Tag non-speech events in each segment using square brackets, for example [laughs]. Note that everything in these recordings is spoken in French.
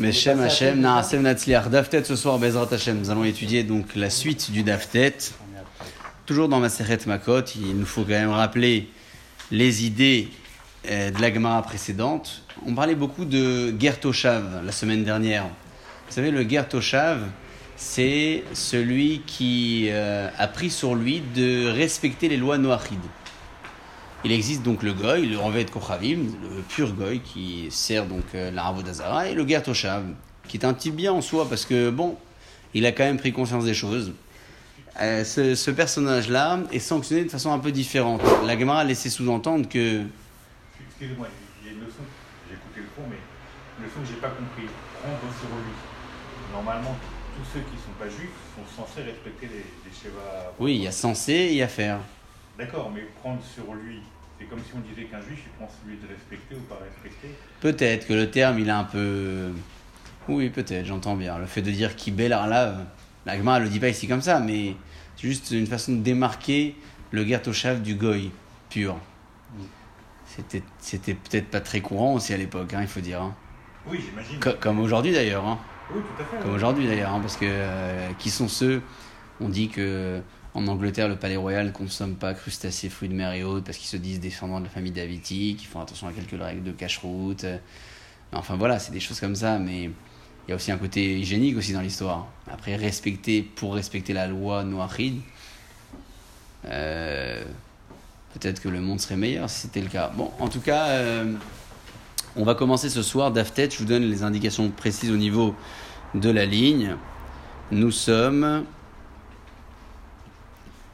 Mais Shem Hashem, Naasem Natsliar. Daftet ce soir, Bezrat Hashem. Nous allons étudier donc la suite du Daftet. Toujours dans ma Seret Makot, il nous faut quand même rappeler les idées euh, de la Gemara précédente. On parlait beaucoup de Gertoshav la semaine dernière. Vous savez, le Gertoshav, c'est celui qui euh, a pris sur lui de respecter les lois noachides. Il existe donc le goy, le Revet Kochavim, le pur goy qui sert donc euh, la d'Azara, et le Gertoshav, qui est un type bien en soi parce que bon, il a quand même pris conscience des choses. Euh, ce, ce personnage-là est sanctionné de façon un peu différente. La Gemara a laissé sous-entendre que. Excusez-moi, il y a une leçon, j'ai écouté le cours, mais une leçon que j'ai pas compris. Prendre sur lui. Normalement, tous ceux qui ne sont pas juifs sont censés respecter les, les. Oui, il y a censé et il y a faire. D'accord, mais prendre sur lui, c'est comme si on disait qu'un juif, il prend celui de respecter ou pas respecter. Peut-être que le terme, il est un peu. Oui, peut-être, j'entends bien. Le fait de dire qui là, la Gemara ne le dit pas ici comme ça, mais c'est juste une façon de démarquer le Gertoshav du Goy pur. C'était, c'était peut-être pas très courant aussi à l'époque, hein, il faut dire. hein. Oui, j'imagine. Co- comme aujourd'hui d'ailleurs. hein. Oui, tout à fait. Comme oui. aujourd'hui d'ailleurs, parce que euh, qui sont ceux On dit que en Angleterre, le palais royal ne consomme pas crustacés, fruits de mer et autres, parce qu'ils se disent descendants de la famille Daviti, qui font attention à quelques règles de cache-route. euh. Enfin voilà, c'est des choses comme ça, mais il y a aussi un côté hygiénique aussi dans l'histoire. Après, respecter pour respecter la loi noachide, euh, peut-être que le monde serait meilleur si c'était le cas. Bon, en tout cas, euh, on va commencer ce soir. Daftet, je vous donne les indications précises au niveau de la ligne. Nous sommes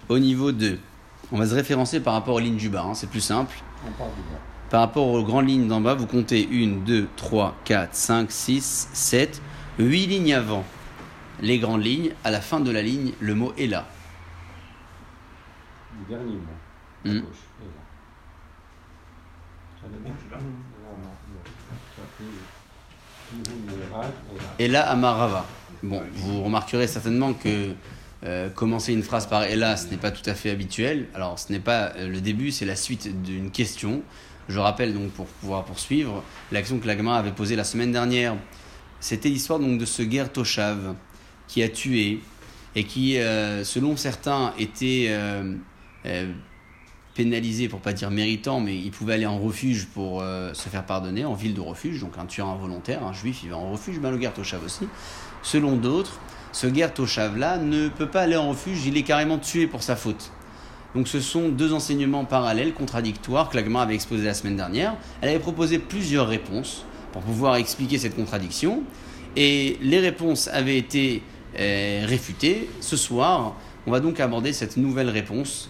au niveau 2. On va se référencer par rapport aux lignes du bas, hein, c'est plus simple. On parle du bas. Par rapport aux grandes lignes d'en bas, vous comptez 1, 2, 3, 4, 5, 6, 7, 8 lignes avant. Les grandes lignes, à la fin de la ligne, le mot est là. Le dernier mot. À Hmm. gauche. Et là. Là. Et là, Amarava. Bon, vous remarquerez certainement que euh, commencer une phrase par Ella, ce n'est pas tout à fait habituel. Alors, ce n'est pas euh, le début, c'est la suite d'une question. Je rappelle donc pour pouvoir poursuivre l'action que l'Agma avait posée la semaine dernière. C'était l'histoire donc de ce guerre Toshav qui a tué et qui, euh, selon certains, était pénalisé, pour pas dire méritant, mais il pouvait aller en refuge pour se faire pardonner, en ville de refuge, donc un tueur involontaire, un juif, il va en refuge, ben le Toshav aussi. Selon d'autres, ce guerre Toshav-là ne peut pas aller en refuge, il est carrément tué pour sa faute. Donc ce sont deux enseignements parallèles, contradictoires, que l'Agma avait exposé la semaine dernière. Elle avait proposé plusieurs réponses pour pouvoir expliquer cette contradiction, et les réponses avaient été euh, réfutées. Ce soir, on va donc aborder cette nouvelle réponse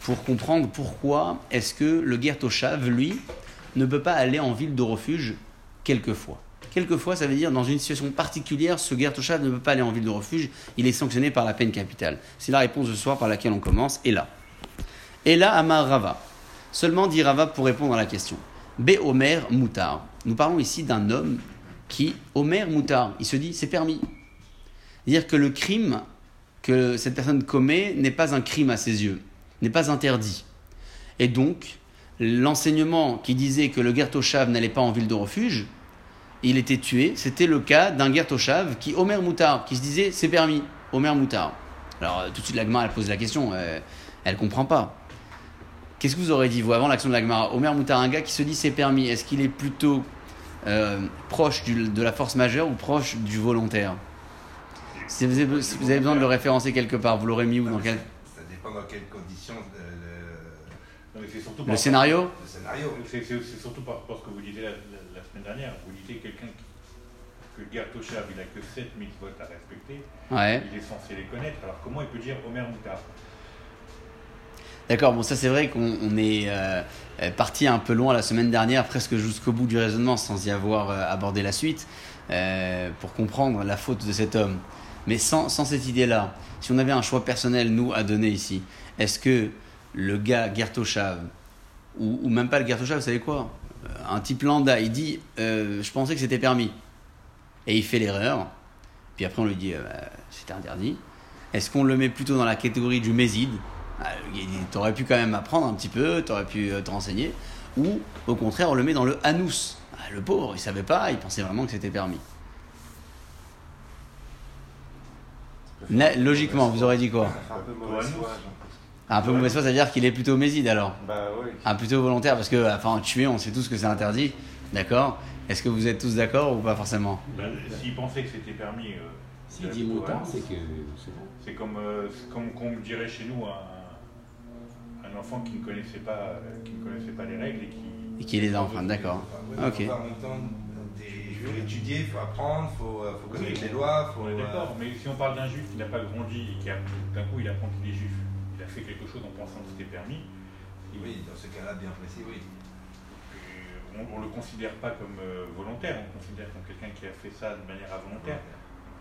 pour comprendre pourquoi est-ce que le guerre Toshav, lui, ne peut pas aller en ville de refuge quelquefois. Quelquefois, ça veut dire dans une situation particulière, ce guerre Toshav ne peut pas aller en ville de refuge, il est sanctionné par la peine capitale. C'est la réponse de ce soir par laquelle on commence, et là. Et là, Amar Rava. Seulement dit Rava pour répondre à la question. B. Omer Moutar. Nous parlons ici d'un homme qui, Omer Moutar, il se dit c'est permis. Dire que le crime que cette personne commet n'est pas un crime à ses yeux, n'est pas interdit. Et donc, l'enseignement qui disait que le Gertoshav n'allait pas en ville de refuge, il était tué. C'était le cas d'un Gertoshav qui, Omer Moutar, qui se disait c'est permis, Omer Moutar. Alors, euh, tout de suite, l'Agma, elle pose la question, euh, elle comprend pas. Qu'est-ce que vous aurez dit, vous, avant l'action de l'Agmara Omer Moutar, un gars qui se dit c'est permis, est-ce qu'il est plutôt euh, proche du- de la force majeure ou proche du volontaire? Si vous, avez, si vous avez besoin de le référencer quelque part, vous l'aurez mis où dans quel... Ça dépend dans quelles conditions euh, Non, mais surtout Le par- scénario? le, le scénario. C'est surtout par rapport à ce que vous disiez la semaine dernière. Vous disiez quelqu'un que Toshav, il a que 7 mitzvot à respecter, Ouais. il est censé les connaître. Alors comment il peut dire Omer Moutar? D'accord, bon ça c'est vrai qu'on on est euh, parti un peu loin la semaine dernière, presque jusqu'au bout du raisonnement sans y avoir euh, abordé la suite, euh, pour comprendre la faute de cet homme. Mais sans, sans cette idée-là, si on avait un choix personnel, nous, à donner ici, est-ce que le gars Gertoshav, ou, ou même pas le Gertoshav, vous savez quoi? Euh, un type lambda, il dit euh, Je pensais que c'était permis. Et il fait l'erreur. Puis après, on lui dit euh, bah, C'était interdit. Est-ce qu'on le met plutôt dans la catégorie du méside bah, T'aurais pu quand même apprendre un petit peu, t'aurais pu te renseigner. Ou au contraire, on le met dans le anus. Bah, le pauvre, il savait pas, il pensait vraiment que c'était permis. Logiquement, vous aurez dit quoi? Un peu mauvaise foi, j'ai l'impression. Un peu mauvaise foi, ça veut dire qu'il est plutôt méside alors Bah oui. Un plutôt volontaire, parce que, enfin, tuer, on sait tous que c'est interdit, d'accord Est-ce que vous êtes tous d'accord ou pas forcément? Ben, S'il pensait que c'était permis, euh, S'il dit moutard, c'est que c'est bon. c'est comme, euh, comme qu'on me dirait chez nous un, un enfant qui ne connaissait pas, qui ne connaissait pas les règles et qui. Et qu'il les enfreint, d'accord. Ouais, Ok. en même temps, Il faut étudier, il faut apprendre, il faut, euh, faut connaître les lois, faut. On est euh, d'accord, mais si on parle d'un juif qui n'a pas grandi et qui a- d'un coup il apprend qu'il est juif, fait quelque chose en pensant que c'était permis, Oui, dans ce cas-là, bien précis, oui. et on ne le considère pas comme euh, volontaire, on le considère comme quelqu'un qui a fait ça de manière involontaire.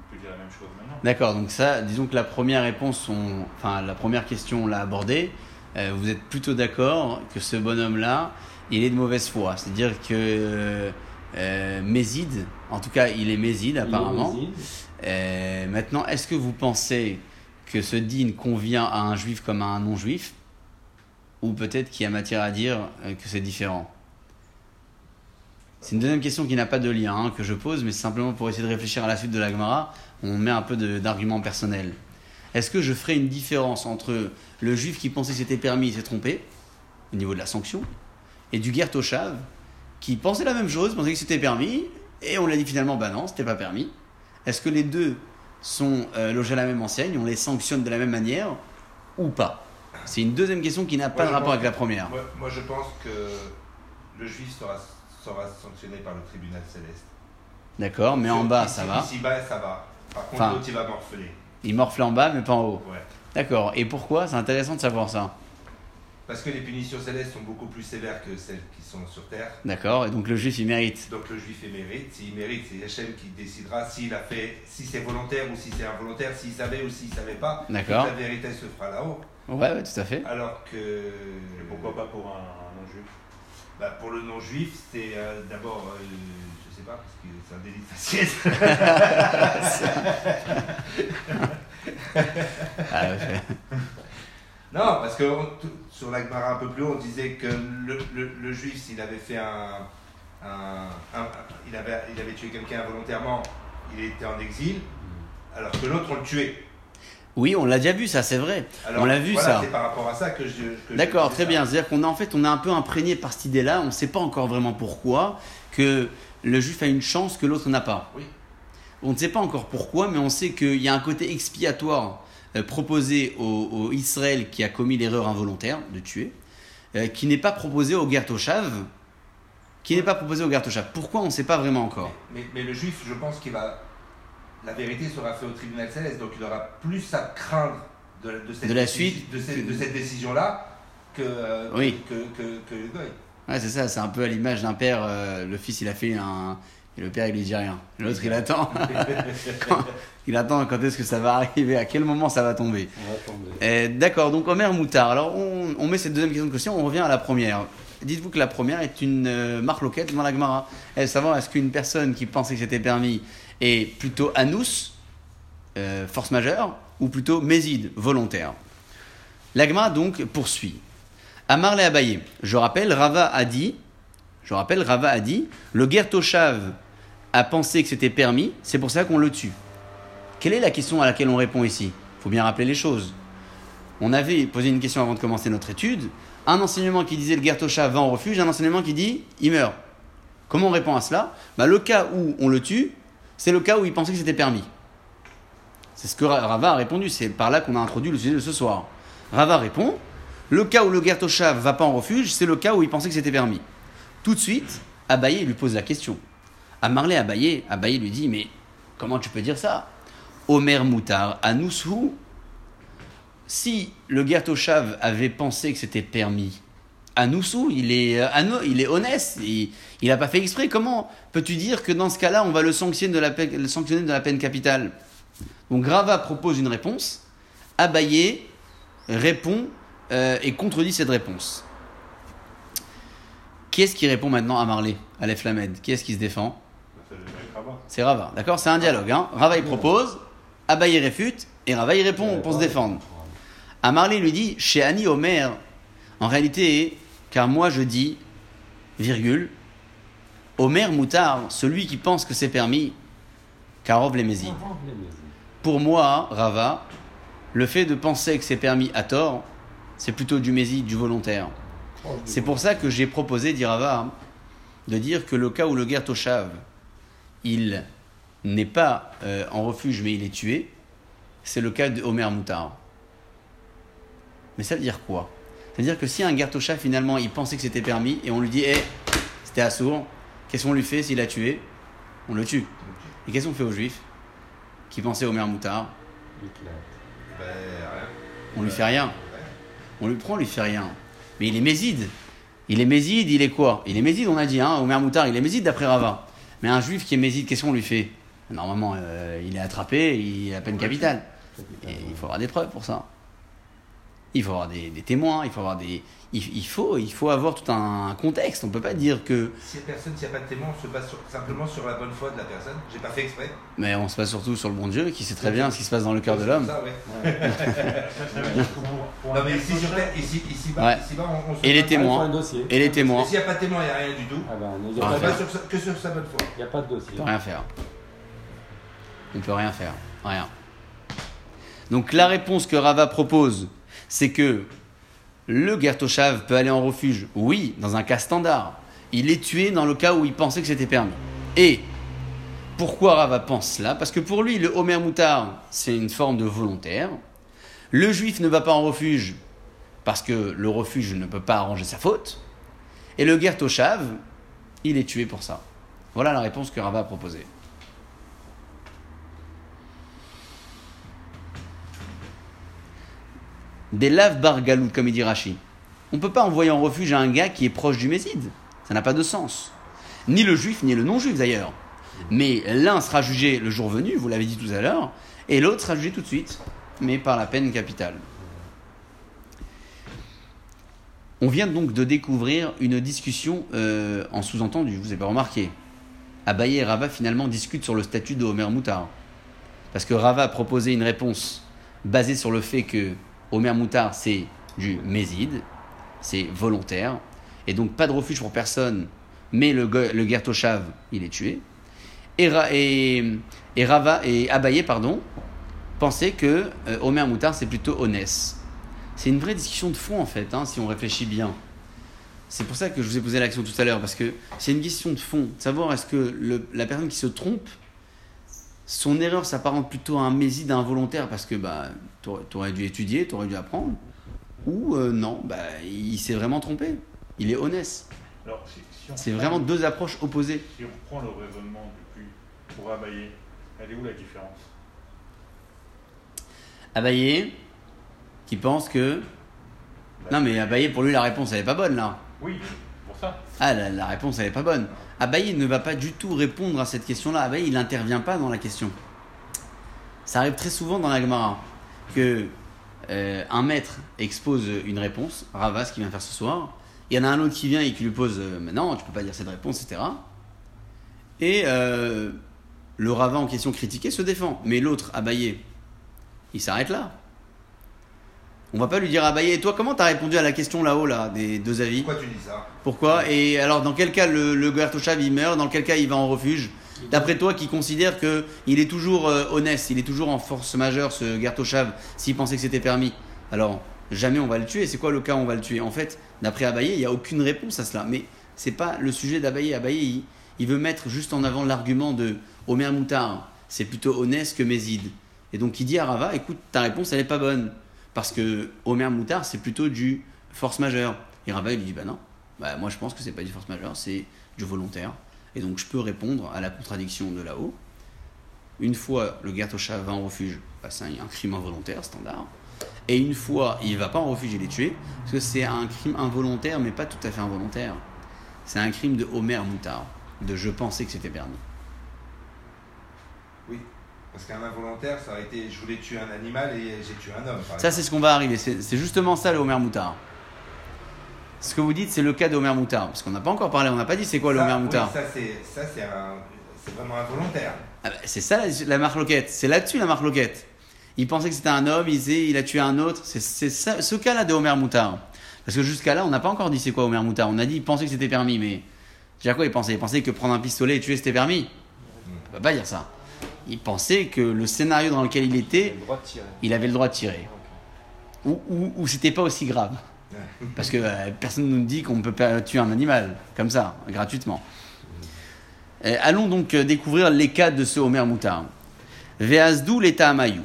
On peut dire la même chose maintenant. D'accord, donc ça, disons que la première réponse, on- enfin, la première question, on l'a abordée. Euh, vous êtes plutôt d'accord que ce bonhomme-là, il est de mauvaise foi? C'est-à-dire que euh, Méside, en tout cas, il est Méside apparemment. Il est méside. Euh, maintenant, est-ce que vous pensez que ce dîne convient à un juif comme à un non-juif Ou peut-être qu'il y a matière à dire euh, que c'est différent? C'est une deuxième question qui n'a pas de lien, hein, que je pose, mais simplement pour essayer de réfléchir à la suite de la Gemara. On met un peu d'argument personnel. Est-ce que je ferai une différence entre le juif qui pensait que c'était permis et s'est trompé, au niveau de la sanction, et du guerre Toshav, qui pensait la même chose, pensait que c'était permis, et on l'a dit finalement, bah non, c'était pas permis? Est-ce que les deux sont euh, logés à la même enseigne, on les sanctionne de la même manière ou pas? C'est une deuxième question qui n'a pas Moi, de rapport avec la première. Moi, moi, je pense que le juif sera, sera sanctionné par le tribunal céleste. D'accord, mais en bas, Ici- ça va. Ici bas, ça va. Par contre, Enfin- l'autre, il va morceler. Il morfle en bas, mais pas en haut. Ouais. D'accord, et pourquoi? C'est intéressant de savoir ça. Parce que les punitions célestes sont beaucoup plus sévères que celles qui sont sur terre. D'accord, et donc le juif, il mérite. Donc le juif il mérite. S'il mérite, c'est Hachem qui décidera s'il a fait, si c'est volontaire ou si c'est involontaire, s'il savait ou s'il savait pas. D'accord. La vérité se fera là-haut. Ouais, ouais, tout à fait. Alors que. Et pourquoi pas pour un, un non-juif? Bah, Pour le non-juif, c'est euh, d'abord, euh, je sais pas, parce que c'est un délit de faciès. [laughs] [laughs] Ah, ouais. Non, parce que on- sur l'Agmara un peu plus haut, on disait que le, le- le juif, s'il avait fait un, un- un- il, avait, il avait tué quelqu'un involontairement, il était en exil, alors que l'autre, on le tuait. Oui, on l'a déjà vu, ça, c'est vrai. Alors, on l'a vu, voilà, ça. C'est par rapport à ça que je. D'accord, très ça. bien. C'est-à-dire qu'on a en fait, on est un peu imprégné par cette idée-là. On ne sait pas encore vraiment pourquoi que le juif a une chance que l'autre n'a pas. Oui. On ne sait pas encore pourquoi, mais on sait qu'il y a un côté expiatoire euh, proposé au, au Israël qui a commis l'erreur involontaire de tuer, qui n'est pas proposé au Gertoshav, qui n'est pas proposé au Gertoshav. Pourquoi on ne sait pas vraiment encore. Mais, mais le juif, je pense qu'il va. La vérité sera faite au tribunal céleste, donc il aura plus à craindre de, de cette, De la suite de cette, décision-là que, euh, Oui. que, que, que. Ouais, c'est ça, c'est un peu à l'image d'un père. euh, le fils, il a fait un. Et le père, il lui dit rien. L'autre, il attend. Quand- [laughs] il attend quand est-ce que ça va arriver, à quel moment ça va tomber. Tomber. D'accord, donc Omer Moutard. Alors, on, on met cette deuxième question de question, on revient à la première. Dites-vous que la première est une euh, marque loquette devant la Gemara. Elle savoir est-ce qu'une personne qui pensait que c'était permis est plutôt anous, euh, force majeure, ou plutôt méside, volontaire? La Gemara donc poursuit. Amar le Abaye. Je rappelle, Rava a dit, je rappelle, Rava a dit, le Gertoshav a pensé que c'était permis, c'est pour ça qu'on le tue. Quelle est la question à laquelle on répond ici? Il faut bien rappeler les choses. On avait posé une question avant de commencer notre étude. Un enseignement qui disait le Gertoshav va en refuge, un enseignement qui dit il meurt. Comment on répond à cela? Bah, Le cas où on le tue, c'est le cas où il pensait que c'était permis. C'est ce que Ra- Rava a répondu, c'est par là qu'on a introduit le sujet de ce soir. Rava répond le cas où le Gertoshav va pas en refuge, c'est le cas où il pensait que c'était permis. Tout de suite, Abaye lui pose la question. À Marley Abaye, Abaye lui dit Mais comment tu peux dire ça? Omer Moutar, Anousou, si le Gertoshav avait pensé que c'était permis, Anousou, il est, euh, ano- il est honnête, il n'a pas fait exprès. Comment peux-tu dire que dans ce cas-là, on va le sanctionner de la peine, capitale? Donc Grava propose une réponse, Abaye répond euh, et contredit cette réponse. Qui est-ce qui répond maintenant à Marley, à l'Eflamed Qui est-ce qui se défend? C'est Rava, d'accord C'est un dialogue. Hein Rava il propose, Abaye réfute, et Rava il répond pour se défendre. Amarley lui dit, chez Annie Omer, en réalité, car moi je dis, virgule, Omer Moutard, celui qui pense que c'est permis, Karov les pour moi, Rava, le fait de penser que c'est permis à tort, c'est plutôt du mési, du volontaire. Du C'est pour ça que j'ai proposé, dit Rava, de dire que le cas où le guerre Toshav, il n'est pas euh, en refuge mais il est tué, c'est le cas de Moutar. Mais ça veut dire quoi? C'est-à-dire que si un guerre Toshav, finalement, il pensait que c'était permis et on lui dit, hé, c'était assourd, qu'est-ce qu'on lui fait s'il a tué? On le tue. Et qu'est-ce qu'on fait aux juifs qui pensaient Homer Moutar? On lui fait rien. On lui prend, on lui fait rien. Mais il est méside. Il est méside, il est quoi? Il est méside, on a dit, hein, Omer Moutar, il est méside d'après Rava. Mais un juif qui est méside, qu'est-ce qu'on lui fait? Normalement, euh, il est attrapé, il a peine capitale. Et il faut avoir des preuves pour ça. Il faut avoir des, des témoins, il faut avoir des. Il, il faut, il faut avoir tout un contexte. On peut pas dire que. Si personne, s'il n'y a pas de témoin, on se base sur- simplement sur la bonne foi de la personne. J'ai pas fait exprès. Mais on se base surtout sur le bon Dieu qui sait très bien ce qui se passe dans le cœur de l'homme. Ça, ouais. [laughs] Non, mais ici, sur Terre, ici, ici, bas, Ouais. ici bas, on, on se Et les témoins. un dossier. Et les Et témoins, s'il n'y a pas de témoin, il n'y a rien du tout. Ah ben, n'y On pas se base sur que sur sa bonne foi. il y a pas de dossier. on peut rien faire. On peut rien faire. Rien. Donc la réponse que Rava propose, c'est que le Gertoshav peut aller en refuge, oui, dans un cas standard. Il est tué dans le cas où il pensait que c'était permis. Et pourquoi Rava pense cela? Parce que pour lui, le Homer Moutar, c'est une forme de volontaire. Le juif ne va pas en refuge parce que le refuge ne peut pas arranger sa faute. Et le Gertoshav, il est tué pour ça. Voilà la réponse que Rava a proposée. Des laves bar galout, comme il dit Rashi. On ne peut pas envoyer en refuge un gars qui est proche du Méside. Ça n'a pas de sens. Ni le juif, ni le non-juif d'ailleurs. Mais l'un sera jugé le jour venu, vous l'avez dit tout à l'heure, et l'autre sera jugé tout de suite, mais par la peine capitale. On vient donc de découvrir une discussion euh, en sous-entendu, vous n'avez pas remarqué. Abaye et Rava finalement discutent sur le statut de Homer Moutar. Parce que Rava a proposé une réponse basée sur le fait que Homer Moutar c'est du Méside, c'est volontaire, et donc pas de refuge pour personne, mais le, le Gertoshav, il est tué. Et, Ra- et, et Rava et Abaye, pardon, pensaient que euh, Homer Moutar c'est plutôt Honès. C'est une vraie discussion de fond en fait, hein, si on réfléchit bien. C'est pour ça que je vous ai posé l'action tout à l'heure, parce que c'est une question de fond. De savoir est-ce que la personne qui se trompe, son erreur s'apparente plutôt à un méside involontaire, parce que bah, tu aurais dû étudier, tu aurais dû apprendre, ou euh, non, bah, il s'est vraiment trompé. Il est honnête. Si, si C'est prend- vraiment deux approches opposées. Si on reprend le raisonnement depuis pour Abaye, elle est où la différence? Abaye, qui pense que. Non, mais Abaye, pour lui, la réponse, elle est pas bonne là. Oui, Ah, la, réponse, elle est pas bonne. Abaye ne va pas du tout répondre à cette question-là. Abaye, il n'intervient pas dans la question. Ça arrive très souvent dans la Gemara que euh, un maître expose une réponse, Rava, ce qu'il vient faire ce soir. Il y en a un autre qui vient et qui lui pose euh, Mais non, tu peux pas dire cette réponse, etc. Et euh, le Rava en question critiqué se défend. Mais l'autre, Abaye, il s'arrête là. On va pas lui dire Abaye, toi, comment t'as répondu à la question là-haut, là, des deux avis Pourquoi tu dis ça? Pourquoi? Et alors, dans quel cas le, le Gertoshav il meurt? Dans quel cas il va en refuge? D'après toi, qui considère que il est toujours euh, honnête, il est toujours en force majeure, ce Gertoshav, s'il pensait que c'était permis? Alors, jamais on va le tuer. C'est quoi le cas où on va le tuer? En fait, d'après Abaye, il n'y a aucune réponse à cela. Mais c'est pas le sujet d'Abaye. Abaye, il, il veut mettre juste en avant l'argument de Omer Moutar. C'est plutôt honnête que Mézid. Et donc, il dit à Rava écoute, ta réponse, elle n'est pas bonne. Parce que Omer Moutar, c'est plutôt du force majeure. Et Rava, il lui dit bah non. Bah, moi, je pense que c'est pas du force majeure, c'est du volontaire. Et donc, je peux répondre à la contradiction de là-haut. Une fois le Gertosha va en refuge, bah, c'est un, crime involontaire, standard. Et une fois il va pas en refuge, il est tué, parce que c'est un crime involontaire, mais pas tout à fait involontaire. C'est un crime de Homer Moutard, de je pensais que c'était permis. Parce qu'un involontaire, ça aurait été je voulais tuer un animal et j'ai tué un homme. Ça, c'est ce qu'on va arriver. C'est justement ça le Homer Moutard. Ce que vous dites, c'est le cas de Homer Moutard. Parce qu'on n'a pas encore parlé, on n'a pas dit c'est quoi le Homer Moutard. Ça, c'est vraiment involontaire. Ah bah, c'est ça la, marque loquette. C'est là-dessus la marque loquette. Il pensait que c'était un homme, il, disait, il a tué un autre. C'est ce cas-là de Homer Moutard. Parce que jusqu'à là, on n'a pas encore dit c'est quoi Homer Moutard. On a dit il pensait que c'était permis, mais. À quoi il pensait? Il pensait que prendre un pistolet et tuer c'était permis. On peut pas dire ça. Il pensait que le scénario dans lequel il était, il avait le droit de tirer. Ou, ou, ou c'était pas aussi grave. [laughs] Parce que euh, personne ne nous dit qu'on peut tuer un animal, comme ça, gratuitement. Euh, allons donc euh, découvrir les cas de ce Homer Moutard. Veazdou l'état Amayou.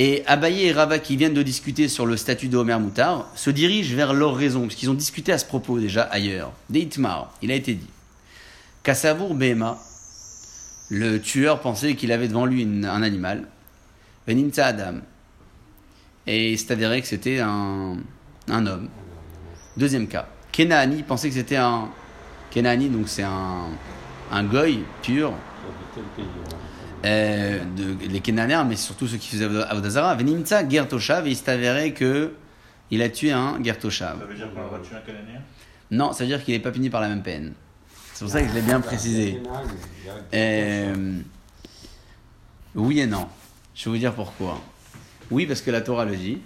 Et Abaye et Rava, qui viennent de discuter sur le statut de Homer Moutard, se dirigent vers leur raison, parce qu'ils ont discuté à ce propos déjà ailleurs. Deitmar, il a été dit. Kassavour Behema, le tueur pensait qu'il avait devant lui une- un animal. Veninta Adam. Et il s'est avéré que c'était un, un homme. Deuxième cas. Kenaani pensait que c'était un. Kenaani, donc c'est un, un goy pur. Euh, de, les Kenanéens, mais surtout ceux qui faisaient Avodazara. Venimtsa Gertoshav, et il s'est avéré que il a tué un Gertoshav. Ça veut dire qu'on a le droit de tuer un Cananéen Non, ça veut dire qu'il n'est pas puni par la même peine. C'est pour ça que je l'ai bien précisé. Euh, oui et non. Je vais vous dire pourquoi. Oui, parce que la Torah le dit.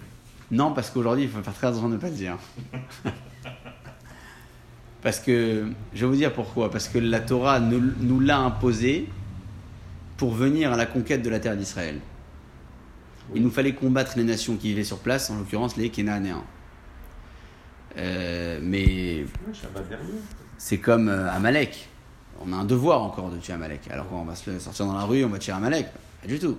Non, parce qu'aujourd'hui, il faut faire très attention de ne pas le dire. [laughs] parce que, je vais vous dire pourquoi. Parce que la Torah nous, l'a imposé pour venir à la conquête de la terre d'Israël. Il nous fallait combattre les nations qui vivaient sur place, en l'occurrence les Kénanéens. Euh, mais. C'est comme euh, Amalek. On a un devoir encore de tuer Amalek. Alors qu'on va se sortir dans la rue, on va tuer Amalek. Pas du tout.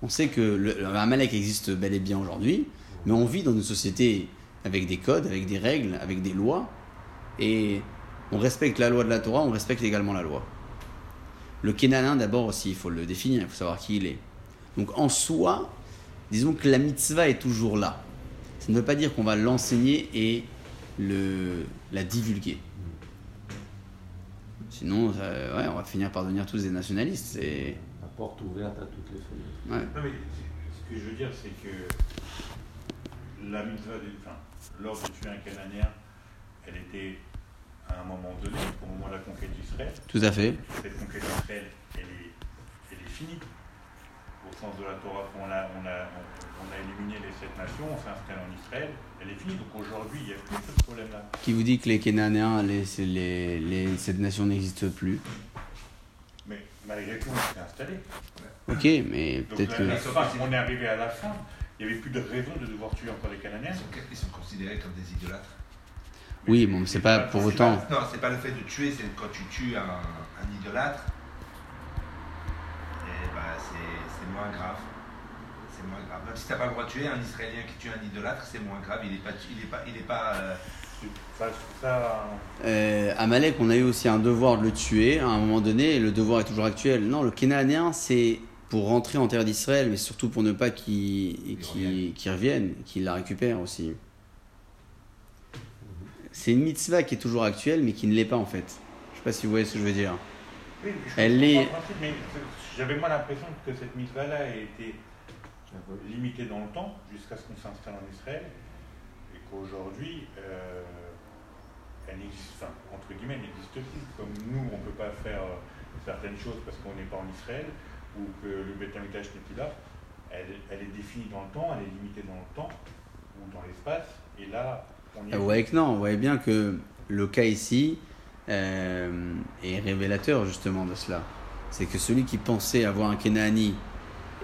On sait que le, le Amalek existe bel et bien aujourd'hui, mais on vit dans une société avec des codes, avec des règles, avec des lois, et on respecte la loi de la Torah, on respecte également la loi. Le Kénanin, d'abord aussi, il faut le définir, il faut savoir qui il est. Donc en soi, disons que la mitzvah est toujours là. Ça ne veut pas dire qu'on va l'enseigner et le, la divulguer. Sinon, ça- ouais, on va finir par devenir tous des nationalistes. Et, La porte ouverte à toutes les fenêtres. ouais. Non, mais ce que je veux dire, c'est que la mitzvah, du- enfin, l'ordre de tuer un Cananéen, elle était à un moment donné, au moment de la conquête d'Israël. Tout à fait. Cette conquête d'Israël, elle est, elle est finie. Au sens de la Torah, on a, on a, on a éliminé les sept nations, on s'installe en Israël, elle est finie. Donc aujourd'hui, il n'y a plus ce problème-là. Qui vous dit que les Kénanéens, les, c'est les, les- cette nation n'existe plus Mais malgré tout, on s'est installé. Ok, mais peut-être que. on est arrivé à la fin, il n'y avait plus de raison de devoir tuer encore les Cananéens. Ils sont, considérés comme des idolâtres. Oui, bon, mais c'est pas pour autant. Non, c'est pas le fait de tuer, c'est quand tu tues un, un idolâtre, et bah c'est c'est moins grave. C'est moins grave. Même si t'as pas le droit de tuer un Israélien qui tue un idolâtre, c'est moins grave. Il est pas, il est pas, il est pas. euh, trouve ça. Euh, Amalek, on a eu aussi un devoir de le tuer à un moment donné, et le devoir est toujours actuel. Non, le Kénanéen, c'est pour rentrer en terre d'Israël, mais surtout pour ne pas qu'il qu'il- qu'il revienne, qu'il la récupère aussi. C'est une mitzvah qui est toujours actuelle, mais qui ne l'est pas en fait. Je sais pas si vous voyez ce que je veux dire. Oui, je Elle est- j'avais moi l'impression que cette mitzvah-là a été limitée dans le temps jusqu'à ce qu'on s'installe en Israël et qu'aujourd'hui, euh, elle n'existe, enfin, entre guillemets, elle n'existe plus. Comme nous, on ne peut pas faire euh, certaines choses parce qu'on n'est pas en Israël ou que le Beth n'est plus là. Elle, elle est définie dans le temps, elle est limitée dans le temps ou dans l'espace. Et là, on y est. Vous voyez que non, vous voyez bien que le cas ici euh, est révélateur justement de cela. C'est que celui qui pensait avoir un Kenaani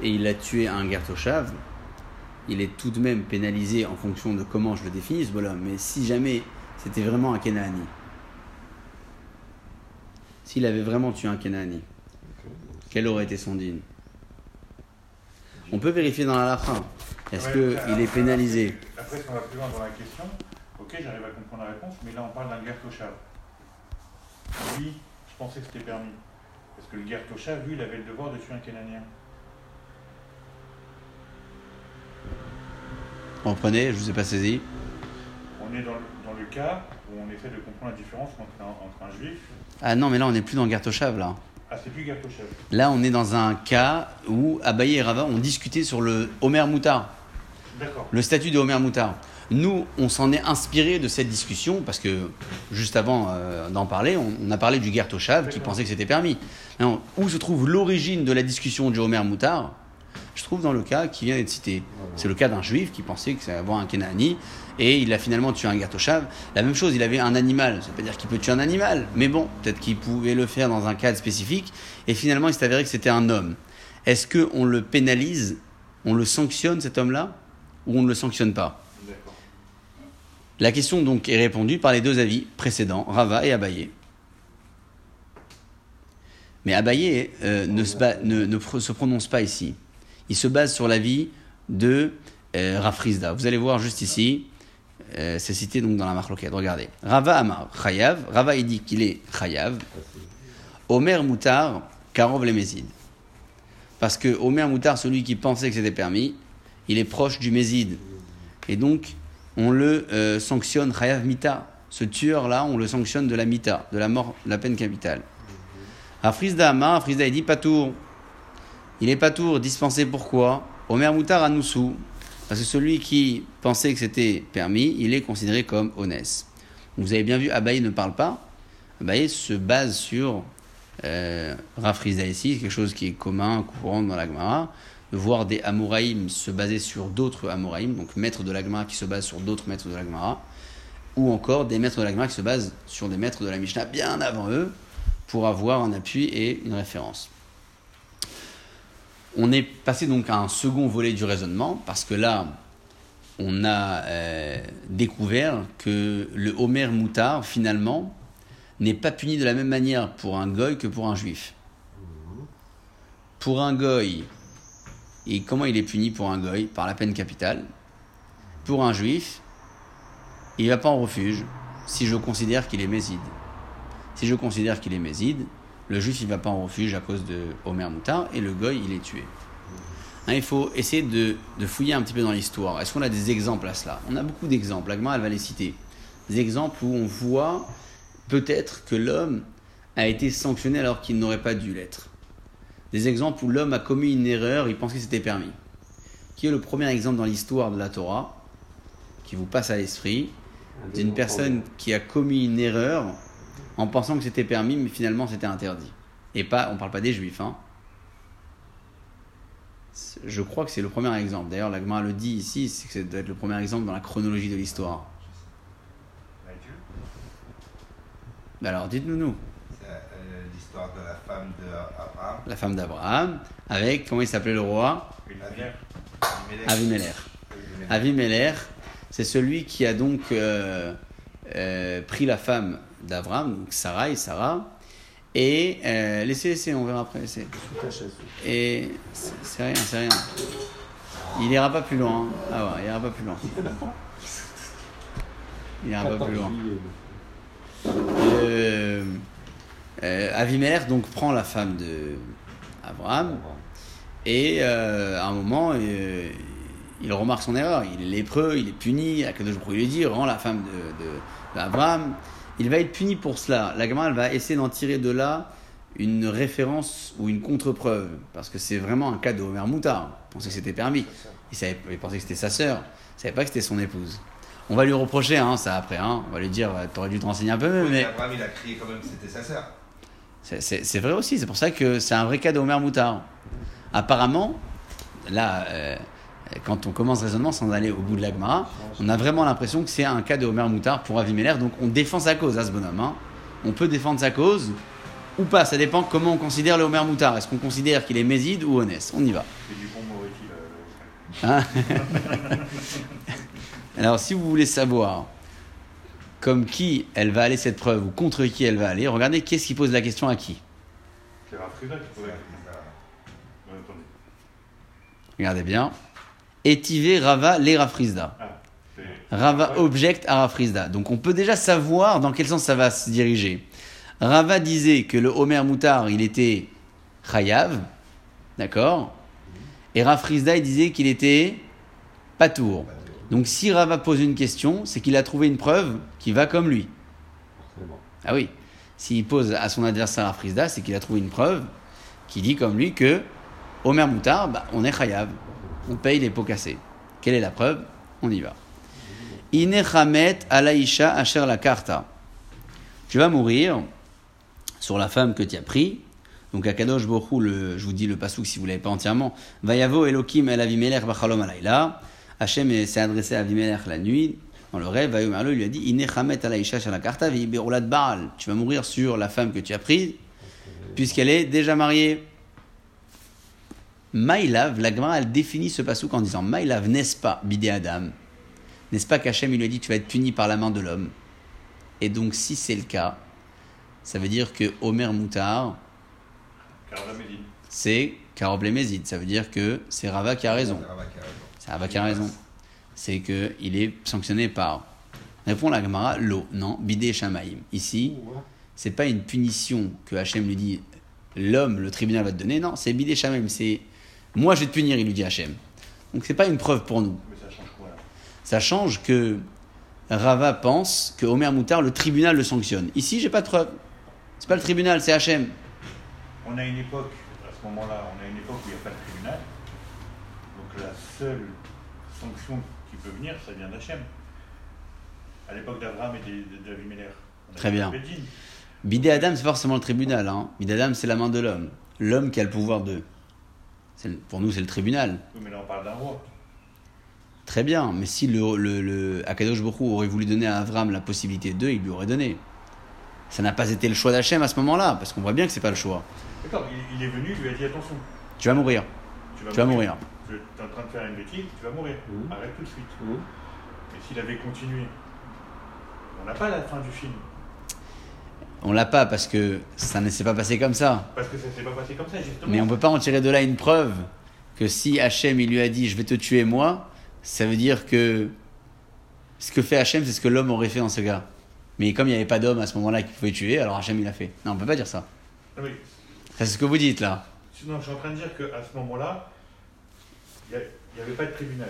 et il a tué un Gertoshav, il est tout de même pénalisé en fonction de comment je le définis ce bonhomme. Mais si jamais c'était vraiment un Kenaani, s'il avait vraiment tué un Kenaani, quel aurait été son digne On peut vérifier dans la lacha. Est-ce Ouais, qu'il est pénalisé? Après, si on va plus loin dans la question, ok, j'arrive à comprendre la réponse, mais là, on parle d'un guerre Toshav. Lui, je pensais que c'était permis. Parce que le guerre Toshav, lui, il avait le devoir de tuer un Cananien. Reprenez, je vous ai pas saisi. On est dans le, dans le cas où on essaie de comprendre la différence entre un, entre un juif. Ah non, mais là on n'est plus dans Gertoshav là. Ah, c'est plus guerre Toshav. Là, on est dans un cas où Abaye et Rava ont discuté sur le Homer Moutard, D'accord. le statut de Homer Moutard. Nous, on s'en est inspiré de cette discussion parce que juste avant euh, d'en parler, on, on a parlé du Gertoshav qui pensait que c'était permis. Non, où se trouve l'origine de la discussion du Homer Moutard? Je trouve dans le cas qui vient d'être cité. C'est le cas d'un juif qui pensait que allait avoir un Kenani et il a finalement tué un Gatoshav. La même chose, il avait un animal. Ça veut pas dire qu'il peut tuer un animal, mais bon, peut-être qu'il pouvait le faire dans un cadre spécifique et finalement il s'est avéré que c'était un homme. Est-ce qu'on le pénalise, on le sanctionne cet homme-là? Ou on ne le sanctionne pas? La question donc est répondue par les deux avis précédents, Rava et Abaye. Mais Abaye euh, ne, se prononce pas ici. Il se base sur l'avis de euh, Rafrizda. Vous allez voir juste ici, euh, c'est cité donc dans la marloquette. Regardez. Rava Amar, Chayav. Rava dit qu'il est Chayav. Omer Moutar, Karov les Mésides. Parce que Omer Moutar, celui qui pensait que c'était permis, il est proche du Méside. Et donc, on le euh, sanctionne Chayav Mita. Ce tueur-là, on le sanctionne de la Mita, de la mort, de la peine capitale. Afrizda Amar, Afrizda il dit Patour. Il est Patour, dispensé pourquoi? Omer Moutar Anoussou. Parce que celui qui pensait que c'était permis, il est considéré comme honnête. Vous avez bien vu, Abaye ne parle pas. Abaye se base sur euh, Rafrizda ici, quelque chose qui est commun, courant dans la Gemara, voir des Amoraïm se baser sur d'autres Amoraïm, donc maîtres de la Gemara qui se basent sur d'autres maîtres de la Gemara, ou encore des maîtres de la Gemara qui se basent sur des maîtres de la Mishnah bien avant eux, pour avoir un appui et une référence. On est passé donc à un second volet du raisonnement, parce que là, on a euh, découvert que le Homer Moutard, finalement, n'est pas puni de la même manière pour un goy que pour un juif. Pour un goy, et comment il est puni pour un goy Par la peine capitale. Pour un juif, il ne va pas en refuge si je considère qu'il est méside. Si je considère qu'il est méside, le juif il va pas en refuge à cause de Homer Moutard et le goy il est tué. Hein, il faut essayer de, de fouiller un petit peu dans l'histoire. Est-ce qu'on a des exemples à cela? On a beaucoup d'exemples. Agma elle va les citer. Des exemples où on voit peut-être que l'homme a été sanctionné alors qu'il n'aurait pas dû l'être. Des exemples où l'homme a commis une erreur, il pensait que c'était permis. Qui est le premier exemple dans l'histoire de la Torah qui vous passe à l'esprit d'une personne qui a commis une erreur en pensant que c'était permis, mais finalement c'était interdit. Et pas, on parle pas des juifs. Hein. Je crois que c'est le premier exemple. D'ailleurs, la Gemara le dit ici, c'est que ça doit être le premier exemple dans la chronologie de l'histoire. Ben alors, dites-nous, nous, l'histoire de la femme d'Abraham. la femme d'Abraham, avec, comment il s'appelait le roi? Avimelech. Avimelech, c'est celui qui a donc euh, euh, pris la femme d'Abraham, donc Sarah, et euh, laissez, laissez, on verra après, laissez. Et c'est c'est rien, c'est rien. Il ira pas plus loin. hein. Ah ouais, il ira pas plus loin. Il ira pas plus loin. Euh, euh, Avimelech donc prend la femme de Abraham et euh, à un moment euh, il remarque son erreur. Il est lépreux, il est puni. Akadosh Baruch lui dit rends la femme de, de- d'Abraham. Il va être puni pour cela. La Gemara va essayer d'en tirer de là une référence ou une contre-preuve parce que c'est vraiment un cas de Homer Moutard. Il pensait que c'était permis. Il, savait, il pensait que c'était sa sœur. Il savait pas que c'était son épouse. On va lui reprocher hein, ça après. Hein. On va lui dire t'aurais dû te renseigner un peu mieux. Oui, mais mais Abraham, il a crié quand même que c'était sa sœur. C'est- vrai aussi, c'est pour ça que c'est un vrai cas de Homer Moutard. Apparemment, là, euh, quand on commence raisonnement sans aller au bout de la Gemara, on a vraiment l'impression que c'est un cas de Homer Moutard pour Avimelech, donc on défend sa cause à ce bonhomme. hein. On peut défendre sa cause ou pas, ça dépend comment on considère le Homer Moutard. Est-ce qu'on considère qu'il est méside ou honnête? On y va. Là. Hein? [laughs] Alors, si vous voulez savoir comme qui elle va aller cette preuve ou contre qui elle va aller, regardez qui est-ce qui? Pose la question à qui. C'est. Regardez bien. Etivé Rava les Rafrizda. Ah. Rava Ouais. object à Rafrizda. Donc on peut déjà savoir dans quel sens ça va se diriger. Rava disait que le Homer Moutar, il était Chayav, d'accord? Et Rafrizda, il disait qu'il était Patour. Donc si Rava pose une question, c'est qu'il a trouvé une preuve qui va comme lui. Ah oui. S'il pose à son adversaire Rafrizda, c'est qu'il a trouvé une preuve qui dit comme lui que Homer Moutar, bah, on est Chayav. On paye les pots cassés. Quelle est la preuve? On y va. Inechamet alaïsha asher la karta. Tu vas mourir sur la femme que tu as pris. Donc à Kadosh Borou, le, je vous dis le pasouk si vous l'avez pas entièrement. Vayavo Elohim el Avimelech bachalom alayla. Hachem s'est adressé à Avimelech la nuit. Dans le rêve, Vayomerlo lui a dit Ine chamet alaïcha shalakarta viberulat baal. Tu vas mourir sur la femme que tu as prise, puisqu'elle est déjà mariée. Maïlav, la Gemara, elle définit ce pasouk en disant Maïlav, n'est-ce pas, bidé Adam N'est-ce pas qu'Hachem, il lui a dit Tu vas être puni par la main de l'homme? Et donc, si c'est le cas, ça veut dire que Omer Moutar, c'est Karob. Ça veut dire que c'est Rava qui a raison. C'est Rava qui a raison. C'est qu'il est sanctionné par. Répond la Gemara L'eau. Non, bidé Shamaïm. Ici, c'est pas une punition que Hachem lui dit l'homme, le tribunal va te donner. Non, c'est bidé Shamaïm. C'est moi je vais te punir, il lui dit Hachem. Donc c'est pas une preuve pour nous. Mais ça change quoi là? Ça change que Rava pense que Omer Moutar, le tribunal le sanctionne. Ici, j'ai pas de preuve. C'est pas le tribunal, c'est Hachem. On a une époque, à ce moment-là, on a une époque où il n'y a pas de tribunal. Donc la seule sanction peut venir, ça vient d'Hachem. À l'époque d'Abraham et d'Avimelech. Très bien. Bidé Adam, c'est forcément le tribunal. Hein. Bidé Adam, c'est la main de l'homme. L'homme qui a le pouvoir de. Pour nous, c'est le tribunal. Oui, mais là on parle d'un roi. Très bien, mais si le, le, le Akadosh Baruch Hu aurait voulu donner à Avram la possibilité de, il lui aurait donné. Ça n'a pas été le choix d'Hachem à ce moment-là, parce qu'on voit bien que c'est pas le choix. D'accord, il, il est venu, il lui a dit attention, Tu vas mourir, tu vas mourir. Tu es en train de faire une bêtise, tu vas mourir. Mhm. Arrête tout de suite. Mhm. Et s'il avait continué, on n'a pas la fin du film. On l'a pas parce que ça ne s'est pas passé comme ça. Parce que ça s'est pas passé comme ça, justement. Mais on peut pas en tirer de là une preuve que si Hachem il lui a dit je vais te tuer moi, ça veut dire que ce que fait Hachem c'est ce que l'homme aurait fait dans ce cas. Mais comme il n'y avait pas d'homme à ce moment-là qui pouvait tuer, alors Hachem il a fait. Non, on peut pas dire ça. Non, Ça, C'est ce que vous dites là. Sinon, je suis en train de dire qu'à ce moment-là, il n'y avait pas de tribunal.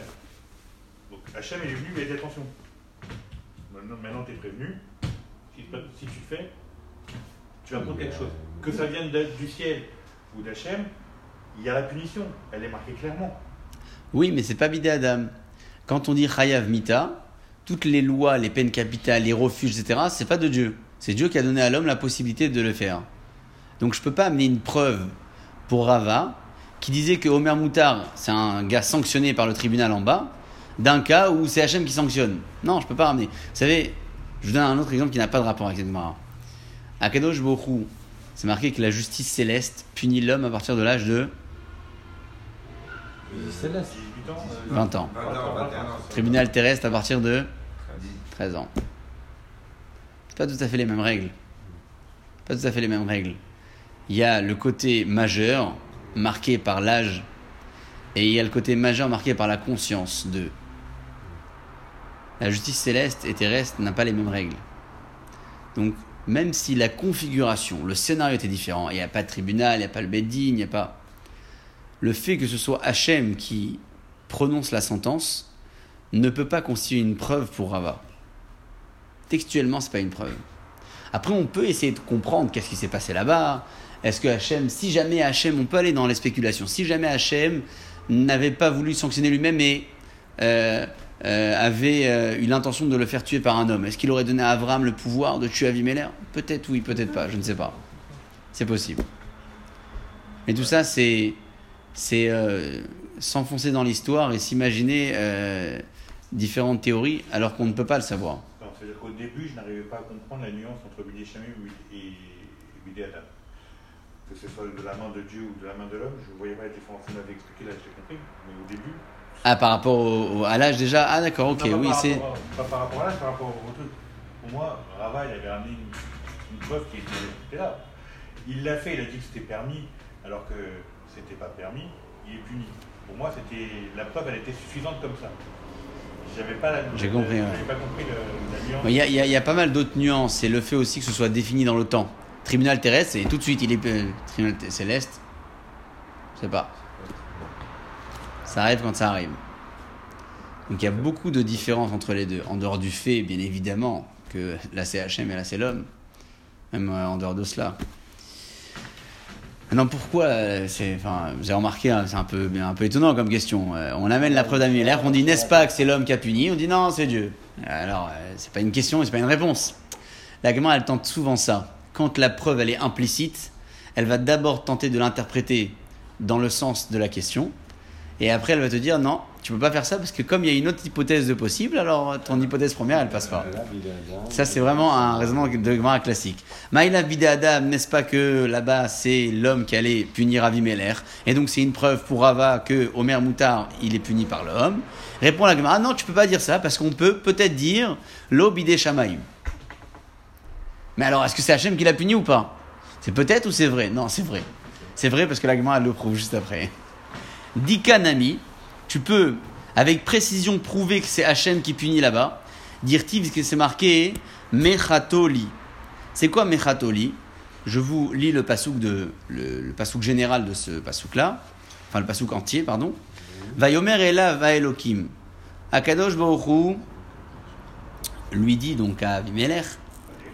Donc Hachem est venu, dit attention. Maintenant, tu es prévenu. Si, tu fais, tu vas prendre quelque chose. Que ça vienne du ciel ou d'Hachem, il y a la punition. Elle est marquée clairement. Oui, mais c'est pas bidé Adam. Quand on dit Chayav Mita, toutes les lois, les peines capitales, les refuges, etc., c'est pas de Dieu. C'est Dieu qui a donné à l'homme la possibilité de le faire. Donc je peux pas amener une preuve pour Rava qui disait que Omer Moutar, c'est un gars sanctionné par le tribunal en bas, d'un cas où c'est Hachem qui sanctionne. Non, je peux pas ramener. Vous savez, je vous donne un autre exemple qui n'a pas de rapport avec cette Gemara. À Kadosh c'est marqué que la justice céleste punit l'homme à partir de l'âge de Céleste. 18 ans. euh, 20 ans. 20 ans, 21 ans. Tribunal terrestre à partir de 13 ans. C'est pas tout à fait les mêmes règles. Pas tout à fait les mêmes règles. Il y a le côté majeur marqué par l'âge et il y a le côté majeur marqué par la conscience de. La justice céleste et terrestre n'a pas les mêmes règles. Donc, même si la configuration, le scénario était différent, il n'y a pas de tribunal, il n'y a pas le Beddin, il n'y a pas. Le fait que ce soit Hachem qui prononce la sentence ne peut pas constituer une preuve pour Rava. Textuellement, c'est pas une preuve. Après, on peut essayer de comprendre qu'est-ce qui s'est passé là-bas. Est-ce que Hachem, si jamais Hachem, on peut aller dans les spéculations, si jamais Hachem n'avait pas voulu sanctionner lui-même et euh, euh, avait euh, eu l'intention de le faire tuer par un homme, est-ce qu'il aurait donné à Avram le pouvoir de tuer Avimelech? Peut-être oui, peut-être pas, je ne sais pas. C'est possible. Mais tout ça, c'est s'enfoncer dans l'histoire et s'imaginer différentes théories alors qu'on ne peut pas le savoir. C'est-à-dire qu'au début, je n'arrivais pas à comprendre la nuance entre Bidé et Bidé Adam. Que ce soit de la main de Dieu ou de la main de l'homme, je ne voyais pas la différence. On avait expliqué là, j'ai compris. Mais au début. Ah, par rapport au- à l'âge déjà? Ah, d'accord, ok, Non, oui, c'est. Pas par rapport à l'âge, par rapport au truc. Pour moi, Rava, il avait ramené une, une preuve qui était, qui était là. Il l'a fait, il a dit que c'était permis, alors que c'était pas permis. Il est puni. Pour moi, c'était la preuve, elle était suffisante comme ça. J'avais pas la. J'ai compris, ouais. J'avais pas compris le- la nuance. Il y, a, il y a- il y a pas mal d'autres nuances et le fait aussi que ce soit défini dans le temps. Tribunal terrestre, c'est tout de suite, il est euh, tribunal céleste. Je sais pas. Ça arrive quand ça arrive. Donc il y a beaucoup de différences entre les deux. En dehors du fait, bien évidemment, que c'est Hachem et là c'est. Même euh, en dehors de cela. Maintenant, pourquoi euh, c'est, enfin, Vous avez remarqué, hein, c'est un peu, un peu étonnant comme question. On amène la preuve d'Amulér, on dit n'est-ce pas que c'est l'homme qui a puni? On dit non, c'est Dieu. Alors, c'est pas une question, c'est pas une réponse. La elle tente souvent ça. Quand la preuve, elle est implicite, elle va d'abord tenter de l'interpréter dans le sens de la question, et après elle va te dire non, tu peux pas faire ça parce que comme il y a une autre hypothèse de possible, alors ton hypothèse première elle passe pas. Ça, c'est vraiment un raisonnement de Gemara classique. Maïla Adam, n'est-ce pas que là-bas, c'est l'homme qui allait punir Avimeler Et donc, c'est une preuve pour Rava que Omer Moutar, il est puni par l'homme? Répond la Gemara, non, tu peux pas dire ça parce qu'on peut peut-être dire l'eau bide Shamaïm. Mais alors, est-ce que c'est Hachem qui l'a puni ou pas? C'est peut-être ou c'est vrai? Non, c'est vrai. C'est vrai parce que la Gemara, elle le prouve juste après. Dikanami, tu peux avec précision prouver que c'est Hachem qui punit là-bas. Dire-t-il que c'est marqué Mechatoli. C'est quoi Mechatoli? Je vous lis le pasouk, de, le, pasouk général de ce pasouk-là, enfin le pasouk entier, pardon. Vayomer Ela va Elokim. Akadosh Baruchu lui dit donc à Abimelech,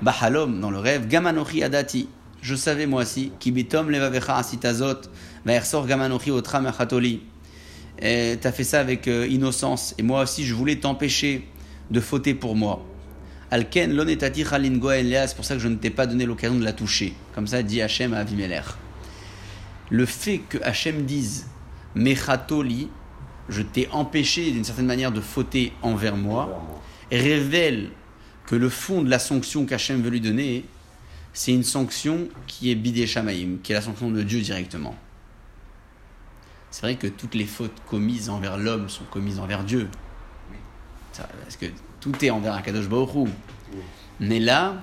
Bahalom, dans le rêve, Gamanochi Adati. Je savais moi aussi, Kibitom levavecha asitazot, vaersor Gamanochi otra mechatoli. Tu as fait ça avec euh, innocence, et moi aussi je voulais t'empêcher de fauter pour moi. Alken lonetati chalingo Elias, c'est pour ça que je ne t'ai pas donné l'occasion de la toucher. Comme ça dit Hachem à Avimelech. Le fait que Hachem dise Mechatoli, je t'ai empêché d'une certaine manière de fauter envers moi, révèle que le fond de la sanction qu'Hachem veut lui donner, c'est une sanction qui est bidé shamaïm, qui est la sanction de Dieu directement. C'est vrai que toutes les fautes commises envers l'homme sont commises envers Dieu. Parce que tout est envers Akadosh Hu. Mais là,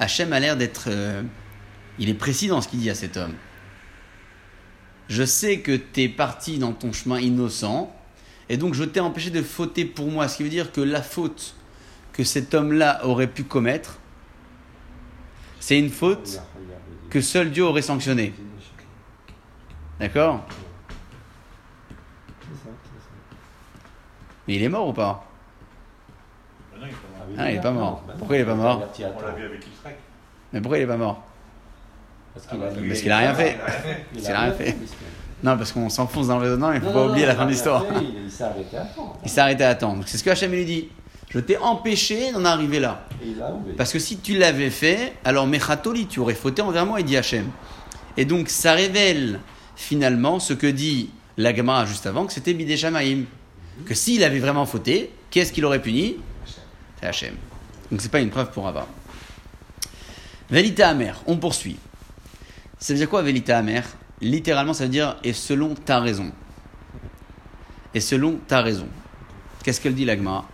Hachem a l'air d'être... euh, il est précis dans ce qu'il dit à cet homme. Je sais que tu es parti dans ton chemin innocent, et donc je t'ai empêché de fauter pour moi. Ce qui veut dire que la faute que cet homme-là aurait pu commettre, c'est une faute que seul Dieu aurait sanctionnée. D'accord? Mais il est mort ou pas? Non, il est pas mort. Ah, il est pas mort. Pourquoi il est pas mort? On l'a vu avec Israël. Mais pourquoi il est pas mort? Parce qu'il a, Parce qu'il a rien fait. Qu'il rien fait. Non, parce qu'on s'enfonce dans le raisonnement, il ne faut pas oublier la fin de l'histoire. Il, il s'est arrêté à temps. Il s'est arrêté à temps. Donc c'est ce que Hachem lui dit. Je t'ai empêché d'en arriver là. Et. Parce que si tu l'avais fait, alors Mechatoli, tu aurais fauté envers moi, il dit Hachem. Et donc ça révèle finalement ce que dit la Gemara juste avant, que c'était Bidé Shamaïm. Que s'il avait vraiment fauté, qu'est-ce qu'il aurait puni? C'est Hachem. Donc c'est pas une preuve pour Abba. Velita Amer, on poursuit. Ça veut dire quoi Velita Amer? Littéralement, ça veut dire et selon ta raison. Et selon ta raison. Qu'est-ce qu'elle dit l'Agma